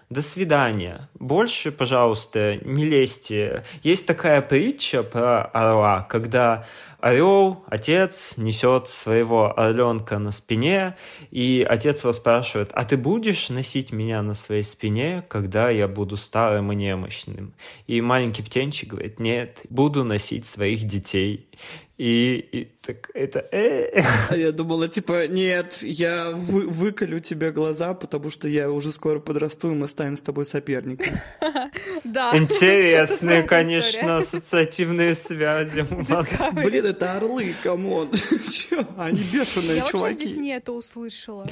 до свидания. Больше, пожалуйста, не лезьте. Есть такая притча про орла, когда орел, отец несет своего орленка на спине, и отец его спрашивает, а ты будешь носить меня на своей спине, когда я буду старым и немощным? И маленький птенчик говорит, нет, буду носить своих детей. И, и так это... Э. А я думала, типа, нет, я вы, выколю тебе глаза, потому что я уже скоро подрасту, и мы станем с тобой соперниками. Да. Интересные, конечно, ассоциативные связи. Блин, это орлы, come on. Они бешеные чуваки. Я вообще здесь не это услышала.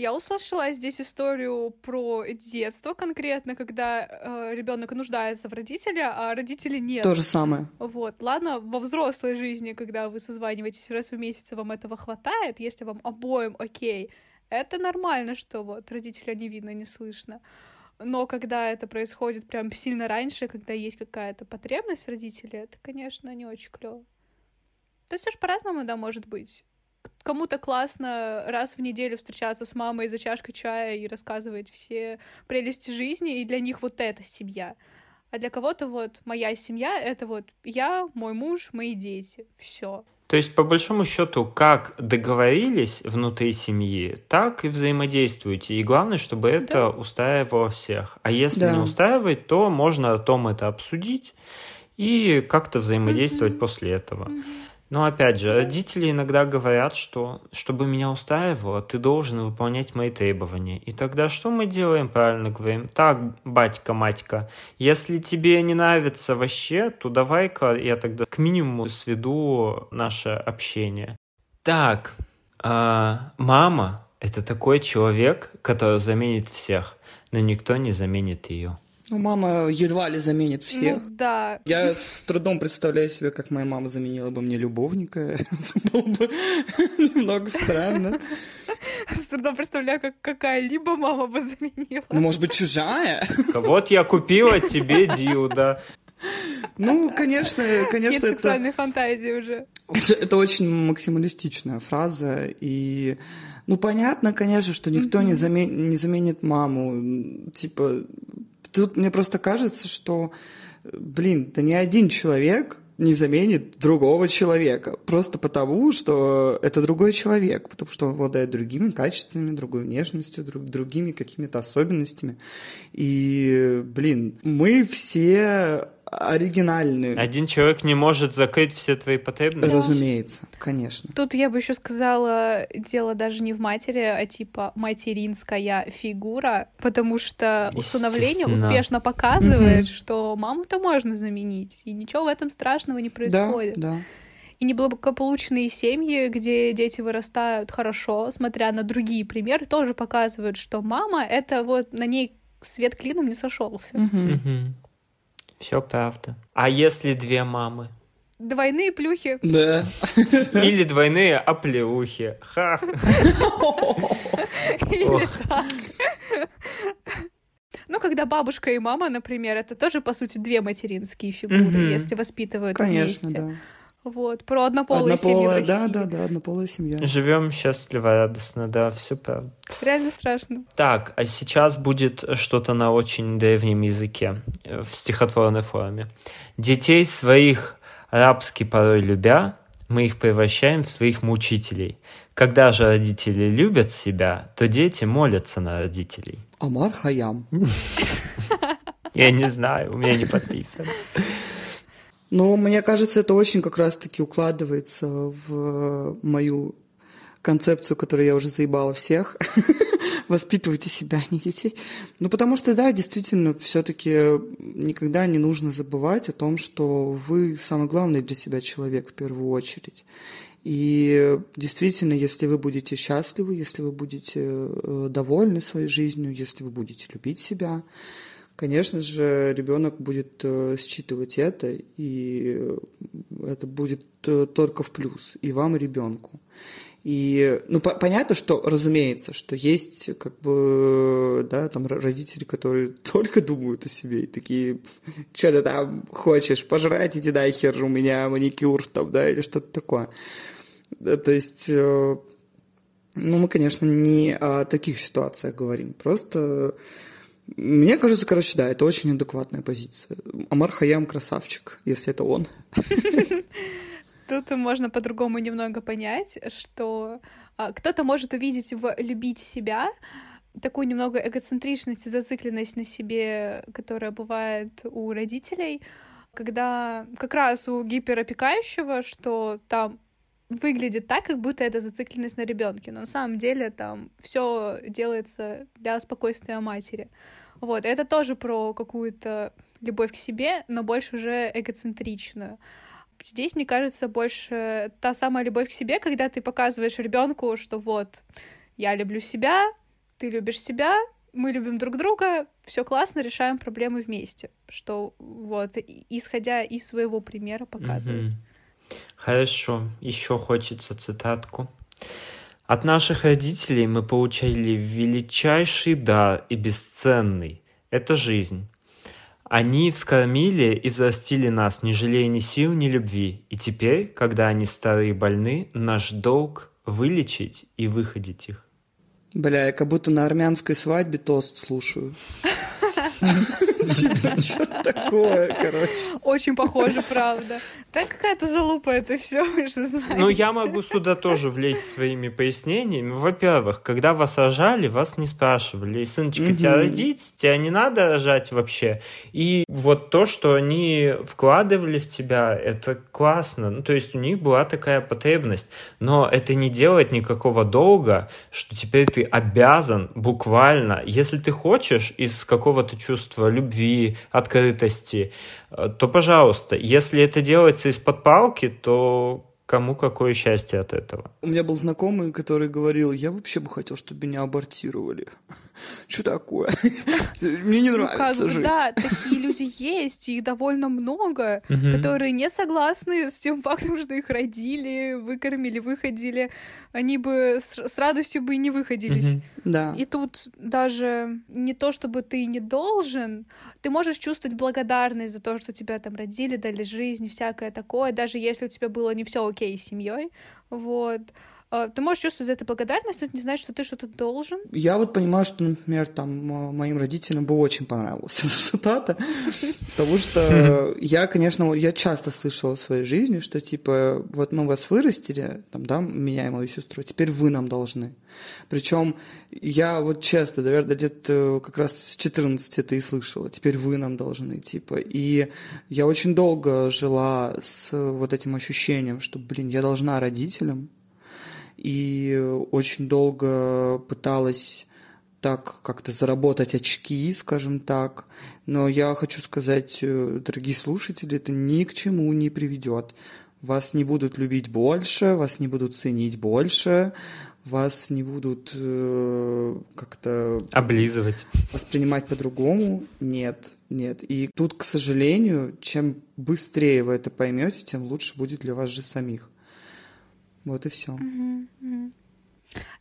Я услышала здесь историю про детство конкретно, когда э, ребенок нуждается в родителе, а родителей нет. То же самое. Вот. Ладно, во взрослой жизни, когда вы созваниваетесь раз в месяц, вам этого хватает, если вам обоим окей, это нормально, что вот родителя не видно, не слышно. Но когда это происходит прям сильно раньше, когда есть какая-то потребность в родителе, это, конечно, не очень клево. То есть все же по-разному, да, может быть кому-то классно раз в неделю встречаться с мамой за чашкой чая и рассказывать все прелести жизни, и для них вот это семья. А для кого-то вот моя семья — это вот я, мой муж, мои дети. Все. То есть, по большому счету, как договорились внутри семьи, так и взаимодействуйте. И главное, чтобы это да. устраивало всех. А если да. не устраивает, то можно о том это обсудить и как-то взаимодействовать mm-hmm. после этого. Mm-hmm. Но опять же, родители иногда говорят, что чтобы меня устраивало, ты должен выполнять мои требования. И тогда что мы делаем? Правильно говорим. Так, батька, матька, если тебе не нравится вообще, то давай-ка я тогда к минимуму сведу наше общение. Так, а, мама — это такой человек, который заменит всех, но никто не заменит ее. Ну, мама едва ли заменит всех. Ну, да. Я с трудом представляю себе, как моя мама заменила бы мне любовника. Это было бы немного странно. С трудом представляю, как какая-либо мама бы заменила. Ну, может быть, чужая? Вот я купила тебе Дилда. Ну, конечно, конечно, Нет сексуальной фантазии уже. Это очень максималистичная фраза, и ну, понятно, конечно, что никто не, замен... не заменит маму. Типа, тут мне просто кажется, что, блин, да ни один человек не заменит другого человека. Просто потому, что это другой человек, потому что он обладает другими качествами, другой внешностью, друг, другими какими-то особенностями. И, блин, мы все оригинальные. Один человек не может закрыть все твои потребности. Разумеется, конечно. Тут я бы еще сказала, дело даже не в матери, а типа материнская фигура, потому что усыновление успешно показывает, что маму-то можно заменить, и ничего в этом страшного не происходит. Да, да. И неблагополучные семьи, где дети вырастают хорошо, смотря на другие примеры, тоже показывают, что мама — это вот на ней свет клином не сошелся. Угу. Все правда. А если две мамы? Двойные плюхи. Да. Или двойные оплеухи. Ха. Или так. Ну, когда бабушка и мама, например, это тоже, по сути, две материнские фигуры, если воспитывают Конечно, вместе. да. Вот, про однополые однополая, семьи Да, да, да, однополая семья. Живем счастливо, радостно, да, все правда. Реально страшно. Так, а сейчас будет что-то на очень древнем языке, э, в стихотворной форме. Детей своих рабски порой любя, мы их превращаем в своих мучителей. Когда же родители любят себя, то дети молятся на родителей. Амар Хаям. Я не знаю, у меня не подписано. Но мне кажется, это очень как раз-таки укладывается в мою концепцию, которую я уже заебала всех. Воспитывайте себя, а не детей. Ну, потому что, да, действительно, все-таки никогда не нужно забывать о том, что вы самый главный для себя человек в первую очередь. И действительно, если вы будете счастливы, если вы будете э, довольны своей жизнью, если вы будете любить себя, конечно же, ребенок будет э, считывать это, и это будет э, только в плюс и вам, и ребенку. И, ну, по- понятно, что, разумеется, что есть, как бы, да, там родители, которые только думают о себе и такие, что ты там хочешь, пожрать, иди нахер, у меня маникюр, там, да, или что-то такое. Да, то есть, э, ну, мы, конечно, не о таких ситуациях говорим, просто мне кажется, короче, да, это очень адекватная позиция. Амар Хаям красавчик, если это он. Тут можно по-другому немного понять, что а, кто-то может увидеть в любить себя такую немного эгоцентричность и зацикленность на себе, которая бывает у родителей, когда как раз у гиперопекающего, что там выглядит так, как будто это зацикленность на ребенке, но на самом деле там все делается для спокойствия матери. Вот, это тоже про какую-то любовь к себе, но больше уже эгоцентричную. Здесь, мне кажется, больше та самая любовь к себе, когда ты показываешь ребенку, что вот, я люблю себя, ты любишь себя, мы любим друг друга, все классно, решаем проблемы вместе. Что вот, исходя из своего примера показывать. Хорошо, еще хочется цитатку. От наших родителей мы получали величайший дар и бесценный — это жизнь. Они вскормили и взрастили нас, не жалея ни сил, ни любви. И теперь, когда они старые и больны, наш долг — вылечить и выходить их. Бля, я как будто на армянской свадьбе тост слушаю. Что такое, короче? Очень похоже, правда. Так какая-то залупа это все, вы же знаете. Ну, я могу сюда тоже влезть своими пояснениями. Во-первых, когда вас рожали, вас не спрашивали. Сыночка, тебя родить, тебя не надо рожать вообще. И вот то, что они вкладывали в тебя, это классно. Ну, то есть у них была такая потребность. Но это не делает никакого долга, что теперь ты обязан буквально, если ты хочешь из какого-то чувства любви, открытости, э, то, пожалуйста, если это делается из-под палки, то кому какое счастье от этого? У меня был знакомый, который говорил, я вообще бы хотел, чтобы меня абортировали. Что такое? Мне не ну, нравится жить. Да, такие люди есть, их довольно много, которые не согласны с тем фактом, что их родили, выкормили, выходили. Они бы с радостью бы и не выходились. Да. И тут даже не то, чтобы ты не должен, ты можешь чувствовать благодарность за то, что тебя там родили, дали жизнь, всякое такое, даже если у тебя было не все окей с семьей, вот. А, ты можешь чувствовать за это благодарность, но это не значит, что ты что-то должен. Я вот понимаю, что, например, там моим родителям бы очень понравилась эта цитата, потому что я, конечно, я часто слышала в своей жизни, что типа вот мы вас вырастили, там, да, меня и мою сестру, теперь вы нам должны. Причем я вот часто, наверное, где-то как раз с 14 это и слышала, теперь вы нам должны, типа. И я очень долго жила с вот этим ощущением, что, блин, я должна родителям, и очень долго пыталась так как-то заработать очки, скажем так. Но я хочу сказать, э, дорогие слушатели, это ни к чему не приведет. Вас не будут любить больше, вас не будут ценить больше, вас не будут э, как-то... Облизывать. Воспринимать по-другому. Нет, нет. И тут, к сожалению, чем быстрее вы это поймете, тем лучше будет для вас же самих. Вот и все.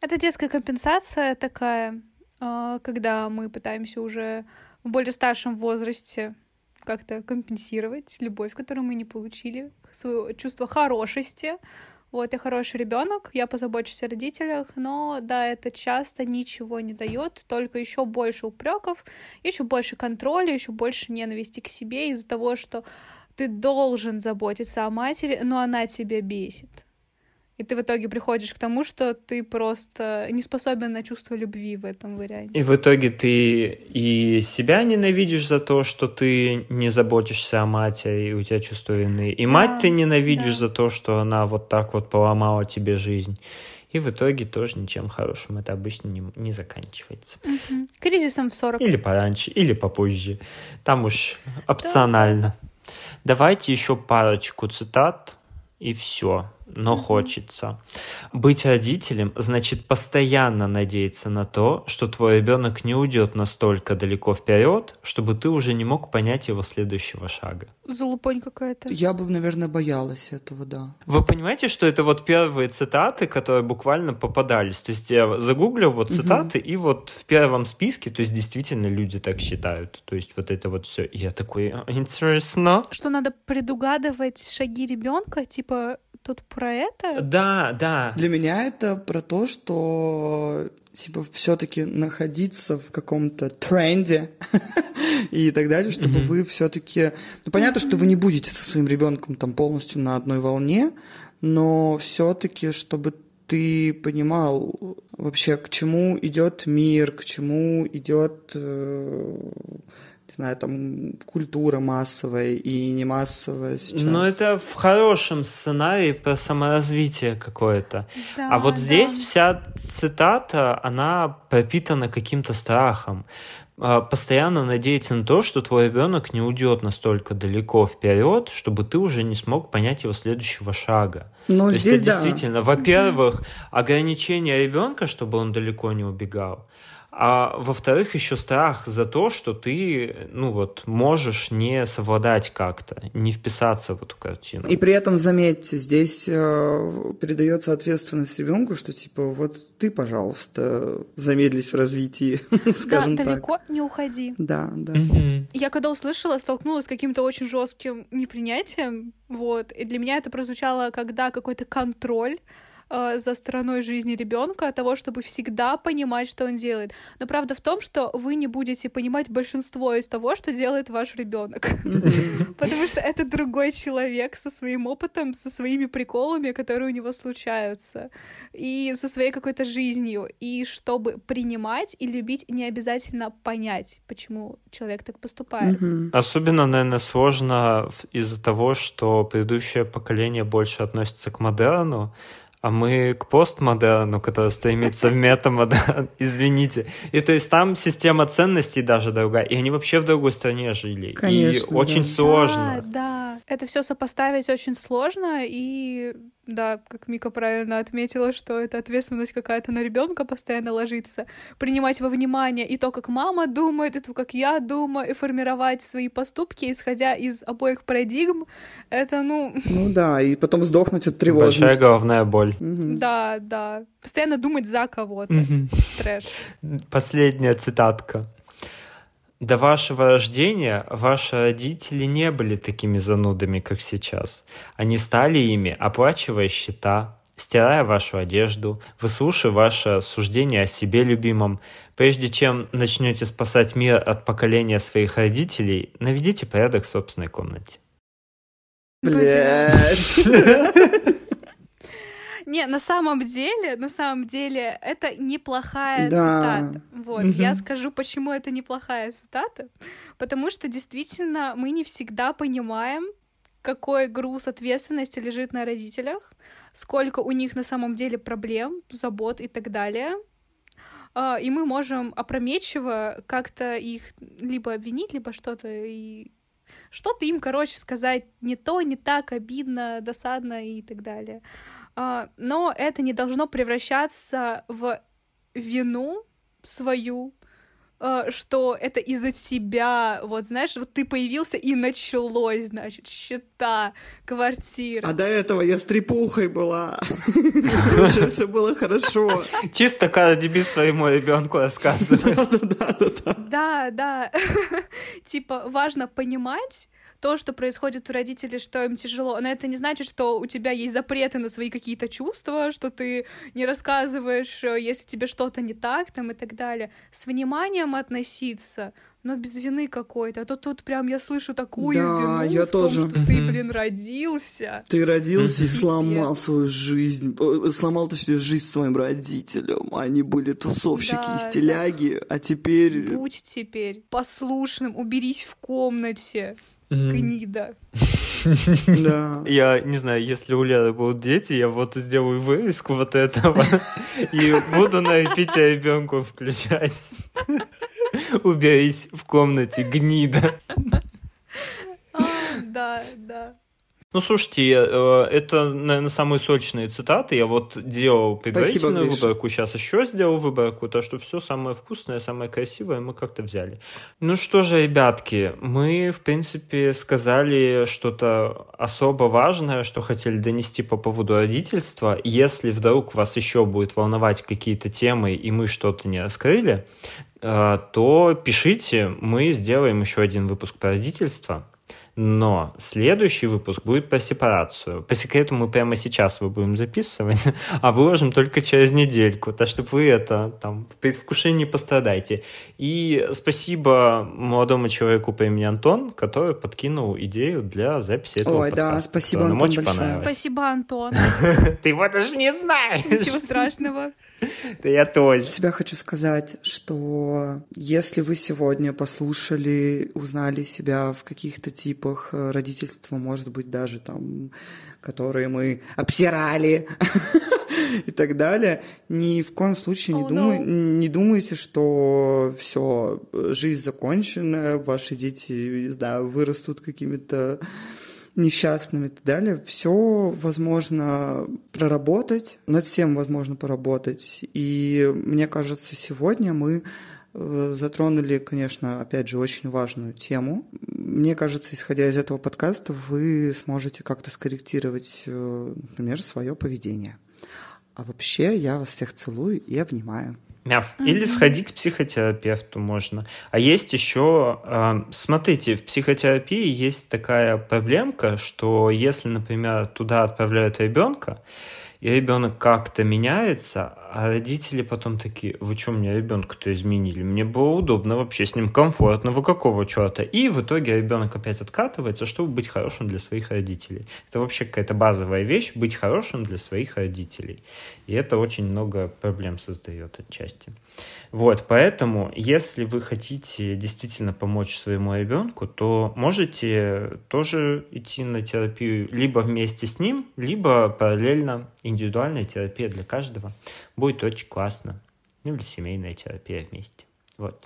Это детская компенсация такая, а, когда мы пытаемся уже в более старшем возрасте как-то компенсировать любовь, которую мы не получили, свое чувство хорошести. Вот, я хороший ребенок, я позабочусь о родителях, но да, это часто ничего не дает, только еще больше упреков, еще больше контроля, еще больше ненависти к себе из-за того, что ты должен заботиться о матери, но она тебя бесит и ты в итоге приходишь к тому, что ты просто не способен на чувство любви в этом варианте. И в итоге ты и себя ненавидишь за то, что ты не заботишься о матери, и у тебя чувство вины, и да, мать ты ненавидишь да. за то, что она вот так вот поломала тебе жизнь. И в итоге тоже ничем хорошим это обычно не, не заканчивается. Угу. Кризисом в 40. Или пораньше, или попозже. Там уж опционально. Да. Давайте еще парочку цитат, и все но хочется. Быть родителем значит постоянно надеяться на то, что твой ребенок не уйдет настолько далеко вперед, чтобы ты уже не мог понять его следующего шага. Залупонь какая-то. Я бы, наверное, боялась этого, да. Вы понимаете, что это вот первые цитаты, которые буквально попадались? То есть я загуглил вот цитаты, mm-hmm. и вот в первом списке, то есть действительно люди так считают. То есть вот это вот все. И я такой, интересно. Что надо предугадывать шаги ребенка, типа тут про это? Да, да. Для меня это про то, что типа все-таки находиться в каком-то тренде и так далее, чтобы mm-hmm. вы все-таки, ну понятно, что вы не будете со своим ребенком там полностью на одной волне, но все-таки, чтобы ты понимал вообще, к чему идет мир, к чему идет э, знаю, там культура массовая и не массовая сейчас. Но это в хорошем сценарии про саморазвитие какое-то. Да, а вот да. здесь вся цитата, она пропитана каким-то страхом а, постоянно надеяться на то, что твой ребенок не уйдет настолько далеко вперед, чтобы ты уже не смог понять его следующего шага. Ну, то здесь есть это да. действительно, во-первых, ограничение ребенка, чтобы он далеко не убегал. А во-вторых, еще страх за то, что ты, ну вот, можешь не совладать как-то, не вписаться в эту картину. И при этом, заметьте, здесь э, передается ответственность ребенку, что типа вот ты, пожалуйста, замедлись в развитии, скажем да, так. далеко не уходи. Да, да. Я когда услышала, столкнулась с каким-то очень жестким непринятием, вот, и для меня это прозвучало, когда какой-то контроль э, за стороной жизни ребенка, того, чтобы всегда понимать, что он делает. Но правда в том, что вы не будете понимать большинство из того, что делает ваш ребенок. Потому что это другой человек со своим опытом, со своими приколами, которые у него случаются, и со своей какой-то жизнью. И чтобы принимать и любить, не обязательно понять, почему человек так поступает. Особенно, наверное, сложно из-за того, что предыдущее поколение больше относится к модерну, а мы к постмодерну, который стремится в метамодерн, извините. И то есть там система ценностей даже другая, и они вообще в другой стране жили. Конечно, и очень да. сложно. Да, да. Это все сопоставить очень сложно, и да, как Мика правильно отметила, что это ответственность какая-то на ребенка постоянно ложится, принимать во внимание и то, как мама думает, и то, как я думаю, и формировать свои поступки, исходя из обоих парадигм, это, ну... Ну да, и потом сдохнуть от тревожности. Большая головная боль. Угу. Да, да. Постоянно думать за кого-то. Угу. Трэш. Последняя цитатка. До вашего рождения ваши родители не были такими занудами, как сейчас. Они стали ими, оплачивая счета, стирая вашу одежду, выслушивая ваше суждение о себе любимом. Прежде чем начнете спасать мир от поколения своих родителей, наведите порядок в собственной комнате. Блять. Не, на самом деле, на самом деле, это неплохая да. цитата. Вот, угу. я скажу, почему это неплохая цитата. Потому что действительно мы не всегда понимаем, какой груз ответственности лежит на родителях, сколько у них на самом деле проблем, забот и так далее. А, и мы можем опрометчиво как-то их либо обвинить, либо что-то и что-то им, короче, сказать не то, не так, обидно, досадно и так далее. А, но это не должно превращаться в вину свою, а, что это из-за тебя, вот знаешь, вот ты появился и началось, значит, счета, квартира. А до этого я стрепухой была. Уже все было хорошо. Чисто когда дебил своему ребенку рассказывает. Да, да. Типа важно понимать, то, что происходит у родителей, что им тяжело, но это не значит, что у тебя есть запреты на свои какие-то чувства, что ты не рассказываешь, э, если тебе что-то не так, там и так далее. С вниманием относиться, но без вины какой-то. А то тут прям я слышу такую да, вину я в тоже. том, что ты, блин, родился. Ты родился и сломал свою жизнь. Сломал, точнее, жизнь своим родителям. Они были тусовщики да, и стиляги, да. а теперь... Будь теперь послушным, уберись в комнате. Гнида. Да. Я не знаю, если у Леры будут дети, я вот сделаю вырезку вот этого и буду на репите ребенку включать. Уберись в комнате, гнида. А, да, да. Ну, слушайте, э, это, наверное, самые сочные цитаты. Я вот делал предварительную Спасибо, выборку, сейчас еще сделал выборку, то, что все самое вкусное, самое красивое мы как-то взяли. Ну что же, ребятки, мы, в принципе, сказали что-то особо важное, что хотели донести по поводу родительства. Если вдруг вас еще будет волновать какие-то темы, и мы что-то не раскрыли, э, то пишите, мы сделаем еще один выпуск про родительство. Но следующий выпуск будет про сепарацию. По секрету мы прямо сейчас его будем записывать, а выложим только через недельку. Так что вы это там в предвкушении пострадайте. И спасибо молодому человеку по имени Антон, который подкинул идею для записи этого Ой, подкаста. да, спасибо, Антон, очень большое. Спасибо, Антон. Ты его даже не знаешь. Ничего страшного. Да я тоже. Себя хочу сказать, что если вы сегодня послушали, узнали себя в каких-то типах э, родительства, может быть, даже там, которые мы обсирали и так далее, ни в коем случае не, oh, думай, no. не думайте, что все, жизнь закончена, ваши дети да, вырастут какими-то несчастными и так далее. Все возможно проработать, над всем возможно поработать. И мне кажется, сегодня мы э, затронули, конечно, опять же, очень важную тему. Мне кажется, исходя из этого подкаста, вы сможете как-то скорректировать, э, например, свое поведение. А вообще, я вас всех целую и обнимаю. Мяв. Mm-hmm. Или сходить к психотерапевту можно. А есть еще, э, смотрите, в психотерапии есть такая проблемка, что если, например, туда отправляют ребенка, и ребенок как-то меняется, а родители потом такие, вы что, мне ребенка-то изменили? Мне было удобно вообще, с ним комфортно, вы какого черта? И в итоге ребенок опять откатывается, чтобы быть хорошим для своих родителей. Это вообще какая-то базовая вещь, быть хорошим для своих родителей. И это очень много проблем создает отчасти. Вот, поэтому, если вы хотите действительно помочь своему ребенку, то можете тоже идти на терапию либо вместе с ним, либо параллельно индивидуальная терапия для каждого. Будет очень классно. Ну или семейная терапия вместе. Вот.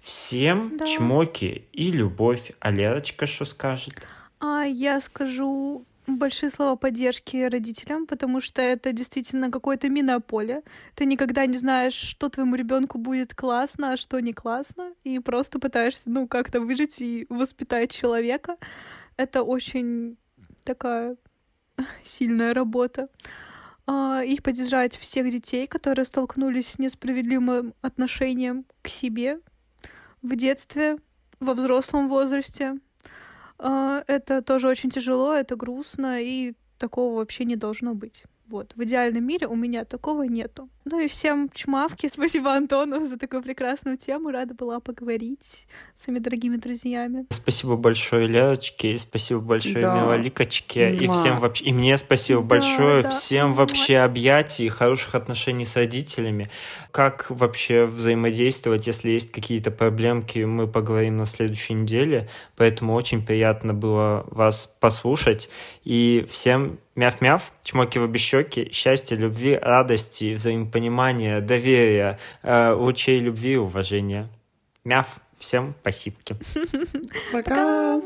Всем да. чмоки и любовь. А Лерочка что скажет? А я скажу большие слова поддержки родителям, потому что это действительно какое-то минное поле. Ты никогда не знаешь, что твоему ребенку будет классно, а что не классно, и просто пытаешься, ну, как-то выжить и воспитать человека. Это очень такая сильная работа. А, и поддержать всех детей, которые столкнулись с несправедливым отношением к себе в детстве, во взрослом возрасте. А, это тоже очень тяжело, это грустно, и такого вообще не должно быть. Вот, в идеальном мире у меня такого нету. Ну и всем чмавки. Спасибо Антону за такую прекрасную тему. Рада была поговорить с своими дорогими друзьями. Спасибо большое Лялочке, спасибо большое да. Милоликочке, и всем вообще, и мне спасибо да, большое, да. всем вообще объятий, хороших отношений с родителями. Как вообще взаимодействовать, если есть какие-то проблемки, мы поговорим на следующей неделе, поэтому очень приятно было вас послушать, и всем мяв-мяв, чмоки в обе щеки, счастья, любви, радости, взаимопонимания, доверия, э, лучей любви и уважения. Мяв, всем спасибо. Пока.